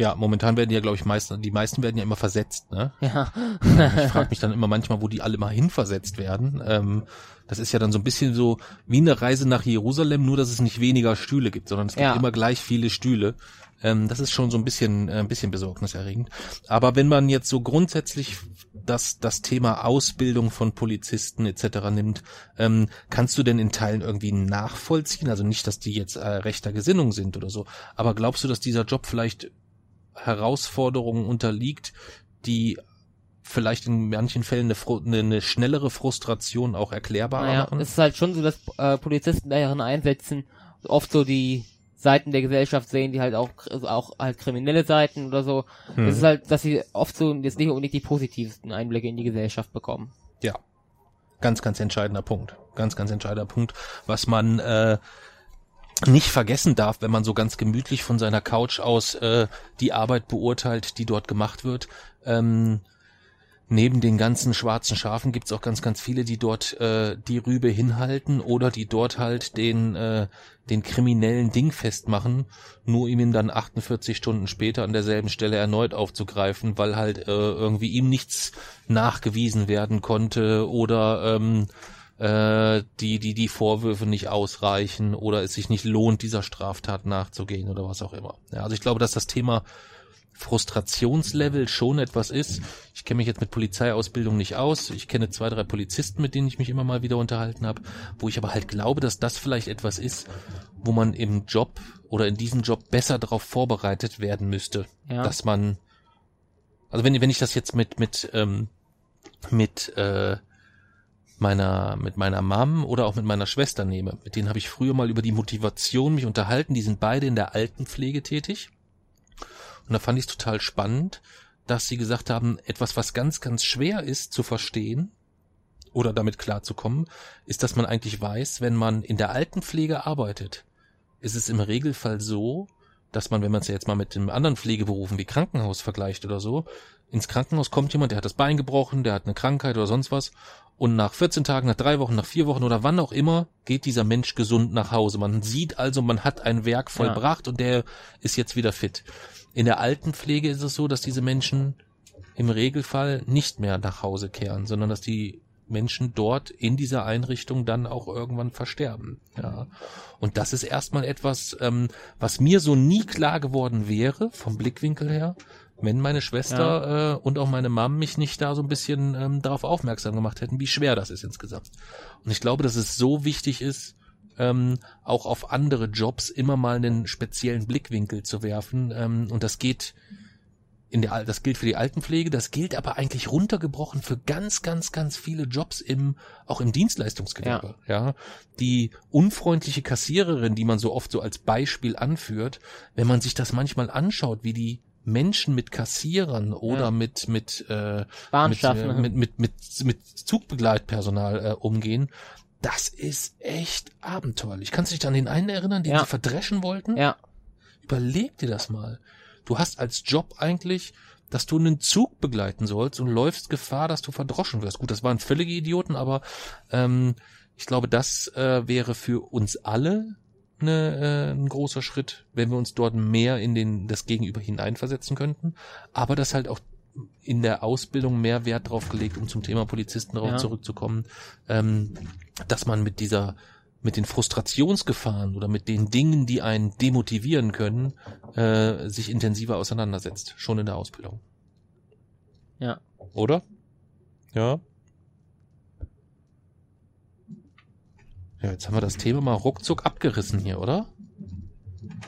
A: Ja, momentan werden ja, glaube ich, meisten, die meisten werden ja immer versetzt, ne?
B: Ja.
A: Ich frage mich dann immer manchmal, wo die alle mal hinversetzt werden. Ähm, das ist ja dann so ein bisschen so wie eine Reise nach Jerusalem, nur dass es nicht weniger Stühle gibt, sondern es gibt
B: Ja.
A: immer gleich viele Stühle. Ähm, das ist schon so ein bisschen, äh, ein bisschen besorgniserregend. Aber wenn man jetzt so grundsätzlich das, das Thema Ausbildung von Polizisten etc. nimmt, ähm, kannst du denn in Teilen irgendwie nachvollziehen? Also nicht, dass die jetzt äh, rechter Gesinnung sind oder so, aber glaubst du, dass dieser Job vielleicht Herausforderungen unterliegt, die vielleicht in manchen Fällen eine, Fru- eine, eine schnellere Frustration auch erklärbar
B: Naja,
A: machen?
B: es ist halt schon so, dass äh, Polizisten bei ihren Einsätzen oft so die Seiten der Gesellschaft sehen, die halt auch, also auch halt kriminelle Seiten oder so.
A: Hm.
B: Es ist halt, dass sie oft so jetzt nicht unbedingt die positivsten Einblicke in die Gesellschaft bekommen.
A: Ja, ganz, ganz entscheidender Punkt. Ganz, ganz entscheidender Punkt, was man äh, nicht vergessen darf, wenn man so ganz gemütlich von seiner Couch aus äh, die Arbeit beurteilt, die dort gemacht wird. Ähm, neben den ganzen schwarzen Schafen gibt's auch ganz, ganz viele, die dort äh, die Rübe hinhalten oder die dort halt den, äh, den kriminellen Ding festmachen, nur um ihn dann 48 Stunden später an derselben Stelle erneut aufzugreifen, weil halt äh, irgendwie ihm nichts nachgewiesen werden konnte oder ähm, äh, die, die, die Vorwürfe nicht ausreichen oder es sich nicht lohnt, dieser Straftat nachzugehen oder was auch immer. Ja, also ich glaube, dass das Thema Frustrationslevel schon etwas ist. Ich kenne mich jetzt mit Polizeiausbildung nicht aus. Ich kenne zwei, drei Polizisten, mit denen ich mich immer mal wieder unterhalten habe, wo ich aber halt glaube, dass das vielleicht etwas ist, wo man im Job oder in diesem Job besser darauf vorbereitet werden müsste,
B: Ja.
A: dass man, also wenn, wenn ich das jetzt mit mit ähm, mit äh, meiner mit meiner Mom oder auch mit meiner Schwester nehme, mit denen habe ich früher mal über die Motivation mich unterhalten. Die sind beide in der Altenpflege tätig. Und da fand ich es total spannend, dass sie gesagt haben, etwas, was ganz, ganz schwer ist zu verstehen oder damit klarzukommen, ist, dass man eigentlich weiß, wenn man in der Altenpflege arbeitet, ist es im Regelfall so, dass man, wenn man es ja jetzt mal mit den anderen Pflegeberufen wie Krankenhaus vergleicht oder so, ins Krankenhaus kommt jemand, der hat das Bein gebrochen, der hat eine Krankheit oder sonst was und nach 14 Tagen, nach drei Wochen, nach vier Wochen oder wann auch immer geht dieser Mensch gesund nach Hause. Man sieht also, man hat ein Werk vollbracht ja. und der ist jetzt wieder fit. In der Altenpflege ist es so, dass diese Menschen im Regelfall nicht mehr nach Hause kehren, sondern dass die Menschen dort in dieser Einrichtung dann auch irgendwann versterben. Ja. Und das ist erstmal etwas, ähm, was mir so nie klar geworden wäre, vom Blickwinkel her, wenn meine Schwester ja. äh, und auch meine Mom mich nicht da so ein bisschen ähm, darauf aufmerksam gemacht hätten, wie schwer das ist insgesamt. Und ich glaube, dass es so wichtig ist, ähm, auch auf andere Jobs immer mal einen speziellen Blickwinkel zu werfen. Ähm, und das geht in der, das gilt für die Altenpflege, das gilt aber eigentlich runtergebrochen für ganz, ganz, ganz viele Jobs im, auch im Dienstleistungsgewerbe, ja. ja. Die unfreundliche Kassiererin, die man so oft so als Beispiel anführt, wenn man sich das manchmal anschaut, wie die Menschen mit Kassierern oder ja. mit mit, äh, mit, äh, mit, mit mit mit Zugbegleitpersonal äh, umgehen, das ist echt abenteuerlich. Kannst du dich an den einen erinnern, den ja. sie verdreschen wollten?
B: Ja.
A: Überleg dir das mal. Du hast als Job eigentlich, dass du einen Zug begleiten sollst und läufst Gefahr, dass du verdroschen wirst. Gut, das waren völlige Idioten, aber ähm, ich glaube, das äh, wäre für uns alle eine, äh, ein großer Schritt, wenn wir uns dort mehr in den das Gegenüber hineinversetzen könnten, aber das halt auch in der Ausbildung mehr Wert drauf gelegt, um zum Thema Polizisten ja. zurückzukommen, ähm, dass man mit dieser mit den Frustrationsgefahren oder mit den Dingen, die einen demotivieren können, äh, sich intensiver auseinandersetzt, schon in der Ausbildung.
B: Ja.
A: Oder? Ja. Ja, jetzt haben wir das Thema mal ruckzuck abgerissen hier, oder?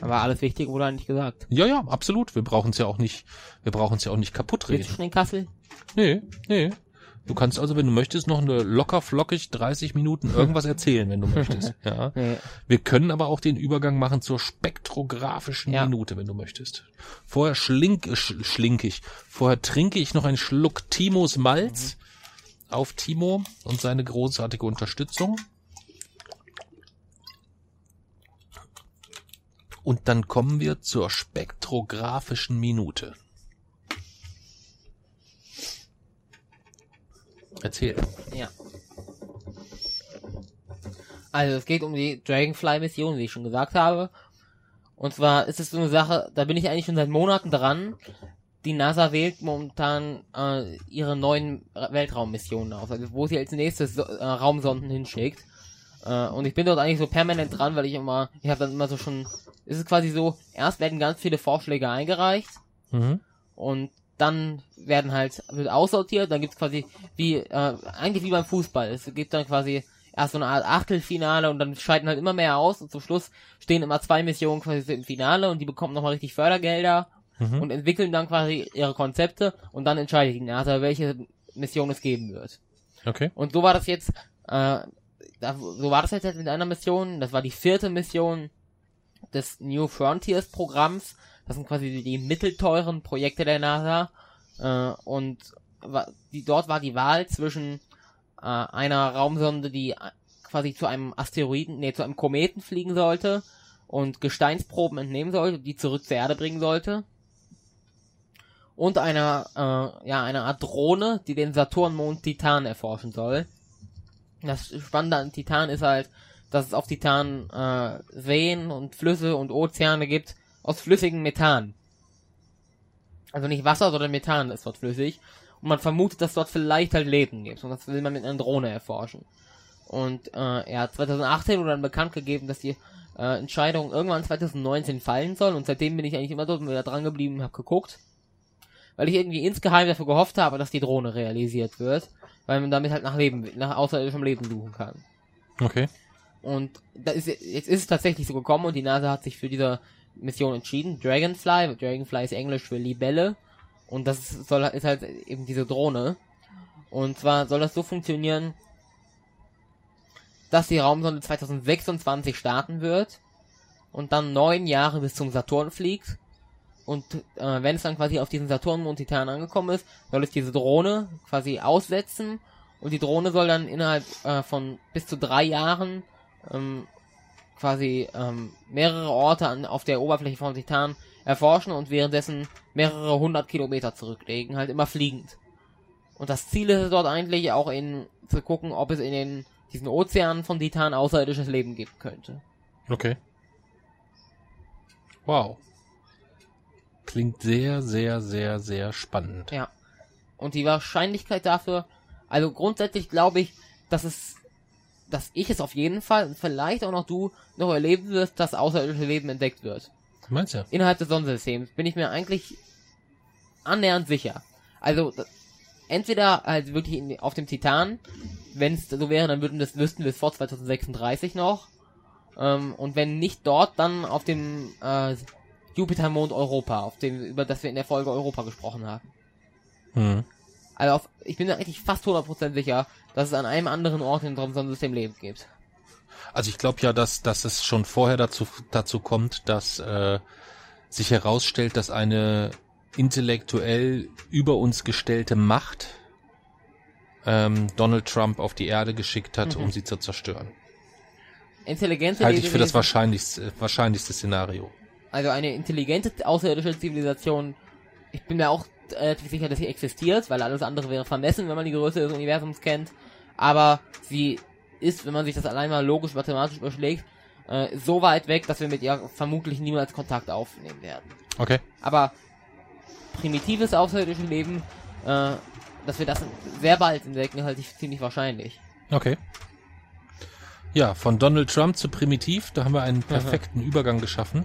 B: Aber alles Wichtige wurde eigentlich gesagt.
A: Ja, ja, absolut. Wir brauchen es ja auch nicht, wir brauchen es ja auch nicht kaputt reden.
B: Bist du schon in Kassel?
A: Nee, nee. Du kannst also, wenn du möchtest, noch eine locker flockig 30 Minuten irgendwas erzählen, wenn du möchtest. Ja. Wir können aber auch den Übergang machen zur spektrographischen ja. Minute, wenn du möchtest. Vorher schlink, sch, schlink ich. Vorher trinke ich noch einen Schluck Timos Malz mhm. auf Timo und seine großartige Unterstützung. Und dann kommen wir zur spektrographischen Minute. Erzähl.
B: Ja. Also es geht um die Dragonfly-Mission, wie ich schon gesagt habe. Und zwar ist es so eine Sache, da bin ich eigentlich schon seit Monaten dran. Die NASA wählt momentan äh, ihre neuen Weltraummissionen aus, also wo sie als nächstes äh, Raumsonden hinschickt. Äh, und ich bin dort eigentlich so permanent dran, weil ich immer, ich habe dann immer so schon ist es quasi so, erst werden ganz viele Vorschläge eingereicht mhm. und dann werden halt, wird aussortiert, dann gibt's quasi wie, äh, eigentlich wie beim Fußball. Es gibt dann quasi erst so eine Art Achtelfinale und dann scheiden halt immer mehr aus und zum Schluss stehen immer zwei Missionen quasi im Finale und die bekommen nochmal richtig Fördergelder mhm. und entwickeln dann quasi ihre Konzepte und dann entscheidet die NASA, welche Mission es geben wird.
A: Okay.
B: Und so war das jetzt, äh, da, so war das jetzt mit einer Mission, das war die vierte Mission des New Frontiers Programms. Das sind quasi die mittelteuren Projekte der NASA. Äh, und die, dort war die Wahl zwischen äh, einer Raumsonde, die quasi zu einem Asteroiden, nee, zu einem Kometen fliegen sollte und Gesteinsproben entnehmen sollte, die zurück zur Erde bringen sollte. Und einer, äh, ja, einer Art Drohne, die den Saturnmond Titan erforschen soll. Das Spannende an Titan ist halt, dass es auf Titan äh, Seen und Flüsse und Ozeane gibt aus flüssigem Methan. Also nicht Wasser, sondern Methan ist dort flüssig. Und man vermutet, dass dort vielleicht halt Leben gibt. Und das will man mit einer Drohne erforschen. Und äh, ja, 2018 wurde dann bekannt gegeben, dass die äh, Entscheidung irgendwann 2019 fallen soll. Und seitdem bin ich eigentlich immer dort wieder dran geblieben und habe geguckt. Weil ich irgendwie insgeheim dafür gehofft habe, dass die Drohne realisiert wird. Weil man damit halt nach Leben, nach außerirdischem Leben suchen kann.
A: Okay.
B: Und da ist, jetzt ist es tatsächlich so gekommen und die NASA hat sich für diese Mission entschieden. Dragonfly, Dragonfly ist Englisch für Libelle. Und das soll, ist halt eben diese Drohne. Und zwar soll das so funktionieren, dass die Raumsonde 2026 starten wird und dann neun Jahre bis zum Saturn fliegt. Und äh, wenn es dann quasi auf diesen Saturnmond Titan angekommen ist, soll es diese Drohne quasi aussetzen und die Drohne soll dann innerhalb äh, von bis zu drei Jahren ähm, quasi ähm, mehrere Orte an, auf der Oberfläche von Titan erforschen und währenddessen mehrere hundert Kilometer zurücklegen, halt immer fliegend. Und das Ziel ist es dort eigentlich auch in zu gucken, ob es in den diesen Ozeanen von Titan außerirdisches Leben geben könnte.
A: Okay. Wow. Klingt sehr, sehr, sehr, sehr spannend.
B: Ja. Und die Wahrscheinlichkeit dafür, also grundsätzlich glaube ich, dass es, dass ich es auf jeden Fall und vielleicht auch noch du noch erleben wirst, dass außerirdische Leben entdeckt wird.
A: Meinst du?
B: Innerhalb des Sonnensystems bin ich mir eigentlich annähernd sicher. Also entweder halt wirklich in, auf dem Titan, wenn es so wäre, dann würden das wüssten wir es vor 2036 noch. Ähm, und wenn nicht dort, dann auf dem äh, Jupitermond Europa, auf dem über das wir in der Folge Europa gesprochen haben.
A: Hm.
B: Also auf, ich bin mir eigentlich fast 100% sicher, dass es an einem anderen Ort in unserem Sonnensystem Leben gibt.
A: Also ich glaube ja, dass, dass es schon vorher dazu, dazu kommt, dass äh, sich herausstellt, dass eine intellektuell über uns gestellte Macht ähm, Donald Trump auf die Erde geschickt hat,
B: Mhm.
A: um sie zu zerstören.
B: Intelligente
A: Halte ich für das wahrscheinlichste, wahrscheinlichste Szenario.
B: Also eine intelligente außerirdische Zivilisation, ich bin mir auch relativ sicher, dass sie existiert, weil alles andere wäre vermessen, wenn man die Größe des Universums kennt. Aber sie ist, wenn man sich das allein mal logisch mathematisch überschlägt, äh, so weit weg, dass wir mit ihr vermutlich niemals Kontakt aufnehmen werden.
A: Okay.
B: Aber primitives außerirdisches Leben, äh, dass wir das sehr bald entdecken, halte ich ziemlich wahrscheinlich.
A: Okay. Ja, von Donald Trump zu Primitiv, da haben wir einen perfekten Übergang geschaffen.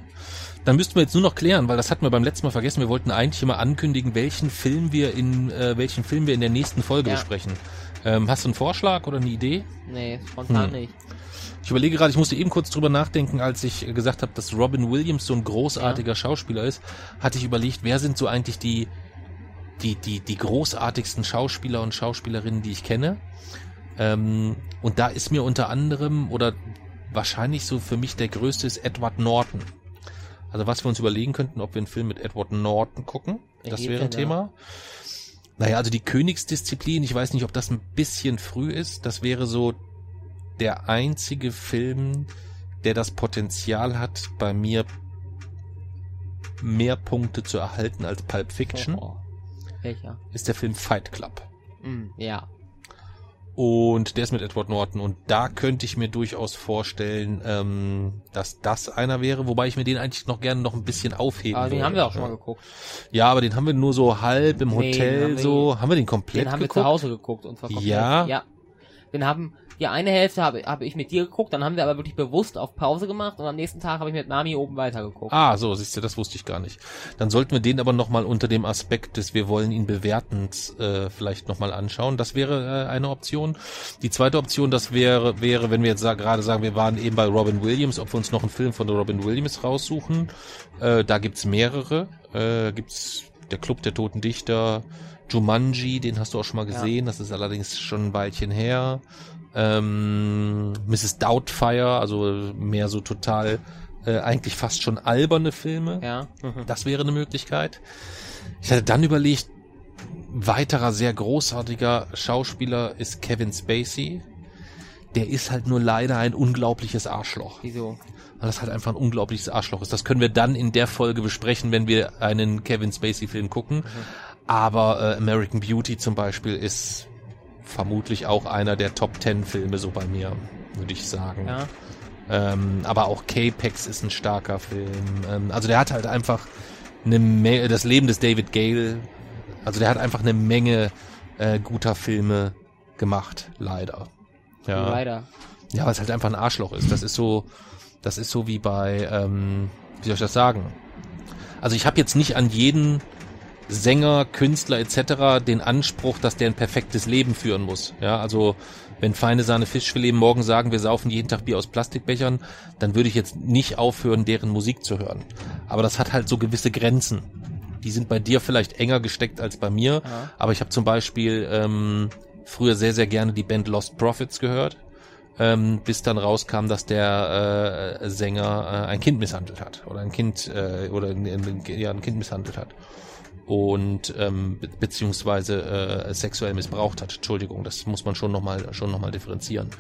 A: Dann müssten wir jetzt nur noch klären, weil das hatten wir beim letzten Mal vergessen. Wir wollten eigentlich immer ankündigen, welchen Film wir in äh, welchen Film wir in der nächsten Folge
B: Ja.
A: besprechen. Ähm, hast du einen Vorschlag oder eine Idee?
B: Nee, spontan
A: Hm.
B: nicht.
A: Ich überlege gerade, ich musste eben kurz drüber nachdenken, als ich gesagt habe, dass Robin Williams so ein großartiger Schauspieler ist, hatte ich überlegt, wer sind so eigentlich die die die die großartigsten Schauspieler und Schauspielerinnen, die ich kenne. Ähm, und da ist mir unter anderem oder wahrscheinlich so für mich der größte ist Edward Norton. Also was wir uns überlegen könnten, ob wir einen Film mit Edward Norton gucken. Das wäre ein? Thema. Naja, also die Königsdisziplin, ich weiß nicht, ob das ein bisschen früh ist. Das wäre so der einzige Film, der das Potenzial hat, bei mir mehr Punkte zu erhalten als Pulp Fiction,
B: Oh, oh. Welcher?
A: ist der Film Fight Club.
B: Hm, ja.
A: Und der ist mit Edward Norton. Und da könnte ich mir durchaus vorstellen, ähm, dass das einer wäre, wobei ich mir den eigentlich noch gerne noch ein bisschen aufheben
B: Aber den
A: würde.
B: haben wir auch schon mal geguckt.
A: Ja, aber den haben wir nur so halb im
B: Nee, den
A: Hotel
B: haben wir-
A: so. Haben wir den komplett
B: Den haben wir
A: geguckt?
B: zu Hause geguckt und zwar komplett.
A: Ja?
B: Ja. Den haben, die eine Hälfte habe, habe ich mit dir geguckt, dann haben wir aber wirklich bewusst auf Pause gemacht und am nächsten Tag habe ich mit Mami oben weitergeguckt.
A: Ah, so, siehst du, das wusste ich gar nicht. Dann sollten wir den aber nochmal unter dem Aspekt des Wir wollen ihn bewertend äh, vielleicht nochmal anschauen. Das wäre äh, eine Option. Die zweite Option, das wäre, wäre, wenn wir jetzt sa- gerade sagen, wir waren eben bei Robin Williams, ob wir uns noch einen Film von Robin Williams raussuchen. Äh, da gibt's mehrere. Äh, gibt's der Club der Toten Dichter, Jumanji, den hast du auch schon mal
B: Ja.
A: gesehen. Das ist allerdings schon ein Weilchen her. Ähm, Mrs. Doubtfire, also mehr so total äh, eigentlich fast schon alberne Filme.
B: Ja. Mhm.
A: Das wäre eine Möglichkeit. Ich hatte dann überlegt, weiterer sehr großartiger Schauspieler ist Kevin Spacey. Der ist halt nur leider ein unglaubliches Arschloch.
B: Wieso?
A: Weil das halt einfach ein unglaubliches Arschloch ist. Das können wir dann in der Folge besprechen, wenn wir einen Kevin Spacey-Film gucken. Aber äh, American Beauty zum Beispiel ist vermutlich auch einer der Top Ten Filme so bei mir, würde ich sagen.
B: Ja.
A: Ähm, aber auch K-Pax ist ein starker Film. Ähm, also der hat halt einfach eine Menge, das Leben des David Gale, also der hat einfach eine Menge äh, guter Filme gemacht, leider. Ja.
B: Leider.
A: Ja, weil es halt einfach ein Arschloch ist. Das ist so, das ist so wie bei, ähm, wie soll ich das sagen? Also ich habe jetzt nicht an jeden Sänger, Künstler etc. den Anspruch, dass der ein perfektes Leben führen muss. Ja, also wenn feine Sahne Fischfilet morgen sagen, wir saufen jeden Tag Bier aus Plastikbechern, dann würde ich jetzt nicht aufhören, deren Musik zu hören. Aber das hat halt so gewisse Grenzen. Die sind bei dir vielleicht enger gesteckt als bei mir.
B: Ja.
A: Aber ich habe zum Beispiel ähm, früher sehr, sehr gerne die Band Lost Prophets gehört, ähm, bis dann rauskam, dass der äh, Sänger äh, ein Kind misshandelt hat oder ein Kind äh, oder ein, ja, ein Kind misshandelt hat und ähm, be beziehungsweise äh, sexuell missbraucht hat. Entschuldigung, das muss man schon noch mal schon noch mal differenzieren.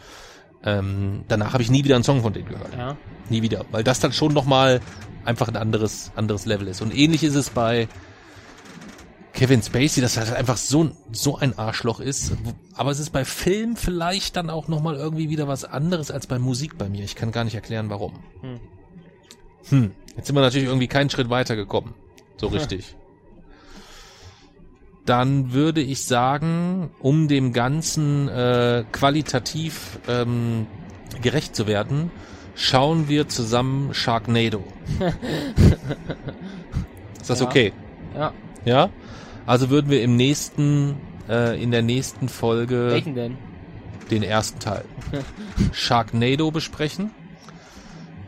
A: Ähm, danach habe ich nie wieder einen Song von denen gehört.
B: Ja.
A: Nie wieder. Weil das dann schon nochmal einfach ein anderes, anderes Level ist. Und ähnlich ist es bei Kevin Spacey, dass er halt einfach so, so ein Arschloch ist. Aber es ist bei Film vielleicht dann auch nochmal irgendwie wieder was anderes als bei Musik bei mir. Ich kann gar nicht erklären, warum.
B: Hm.
A: Hm. Jetzt sind wir natürlich irgendwie keinen Schritt weiter gekommen. So richtig. Dann würde ich sagen, um dem Ganzen äh, qualitativ ähm, gerecht zu werden, schauen wir zusammen Sharknado. ist das
B: Ja.
A: okay?
B: Ja.
A: Ja? Also würden wir im nächsten, äh, in der nächsten Folge
B: Welchen denn?
A: den ersten Teil Sharknado besprechen.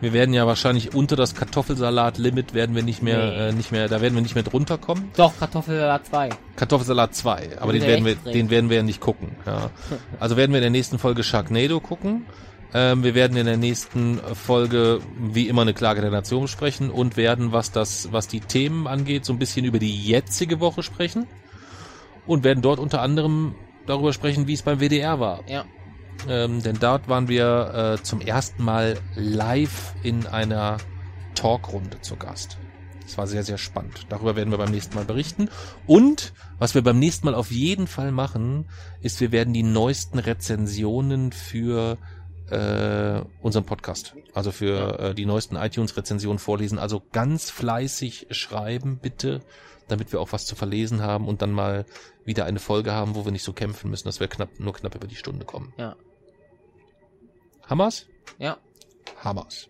A: Wir werden ja wahrscheinlich unter das Kartoffelsalat-Limit werden wir nicht mehr,
B: Nee.
A: äh, nicht mehr, da werden wir nicht mehr drunter kommen.
B: Doch, Kartoffelsalat 2.
A: Kartoffelsalat 2, aber
B: Den
A: werden wir, den werden wir ja nicht gucken. Ja. Also werden wir in der nächsten Folge Sharknado gucken. Ähm, wir werden in der nächsten Folge wie immer eine Klage der Nation besprechen und werden, was das, was die Themen angeht, so ein bisschen über die jetzige Woche sprechen und werden dort unter anderem darüber sprechen, wie es beim WDR war.
B: Ja.
A: Ähm, denn dort waren wir äh, zum ersten Mal live in einer Talkrunde zu Gast. Das war sehr, sehr spannend. Darüber werden wir beim nächsten Mal berichten. Und was wir beim nächsten Mal auf jeden Fall machen, ist, wir werden die neuesten Rezensionen für äh, unseren Podcast, also für äh, die neuesten iTunes-Rezensionen vorlesen. Also ganz fleißig schreiben, bitte, damit wir auch was zu verlesen haben und dann mal wieder eine Folge haben, wo wir nicht so kämpfen müssen, dass wir knapp, nur knapp über die Stunde kommen.
B: Ja.
A: Hammers?
B: Ja.
A: Hammers.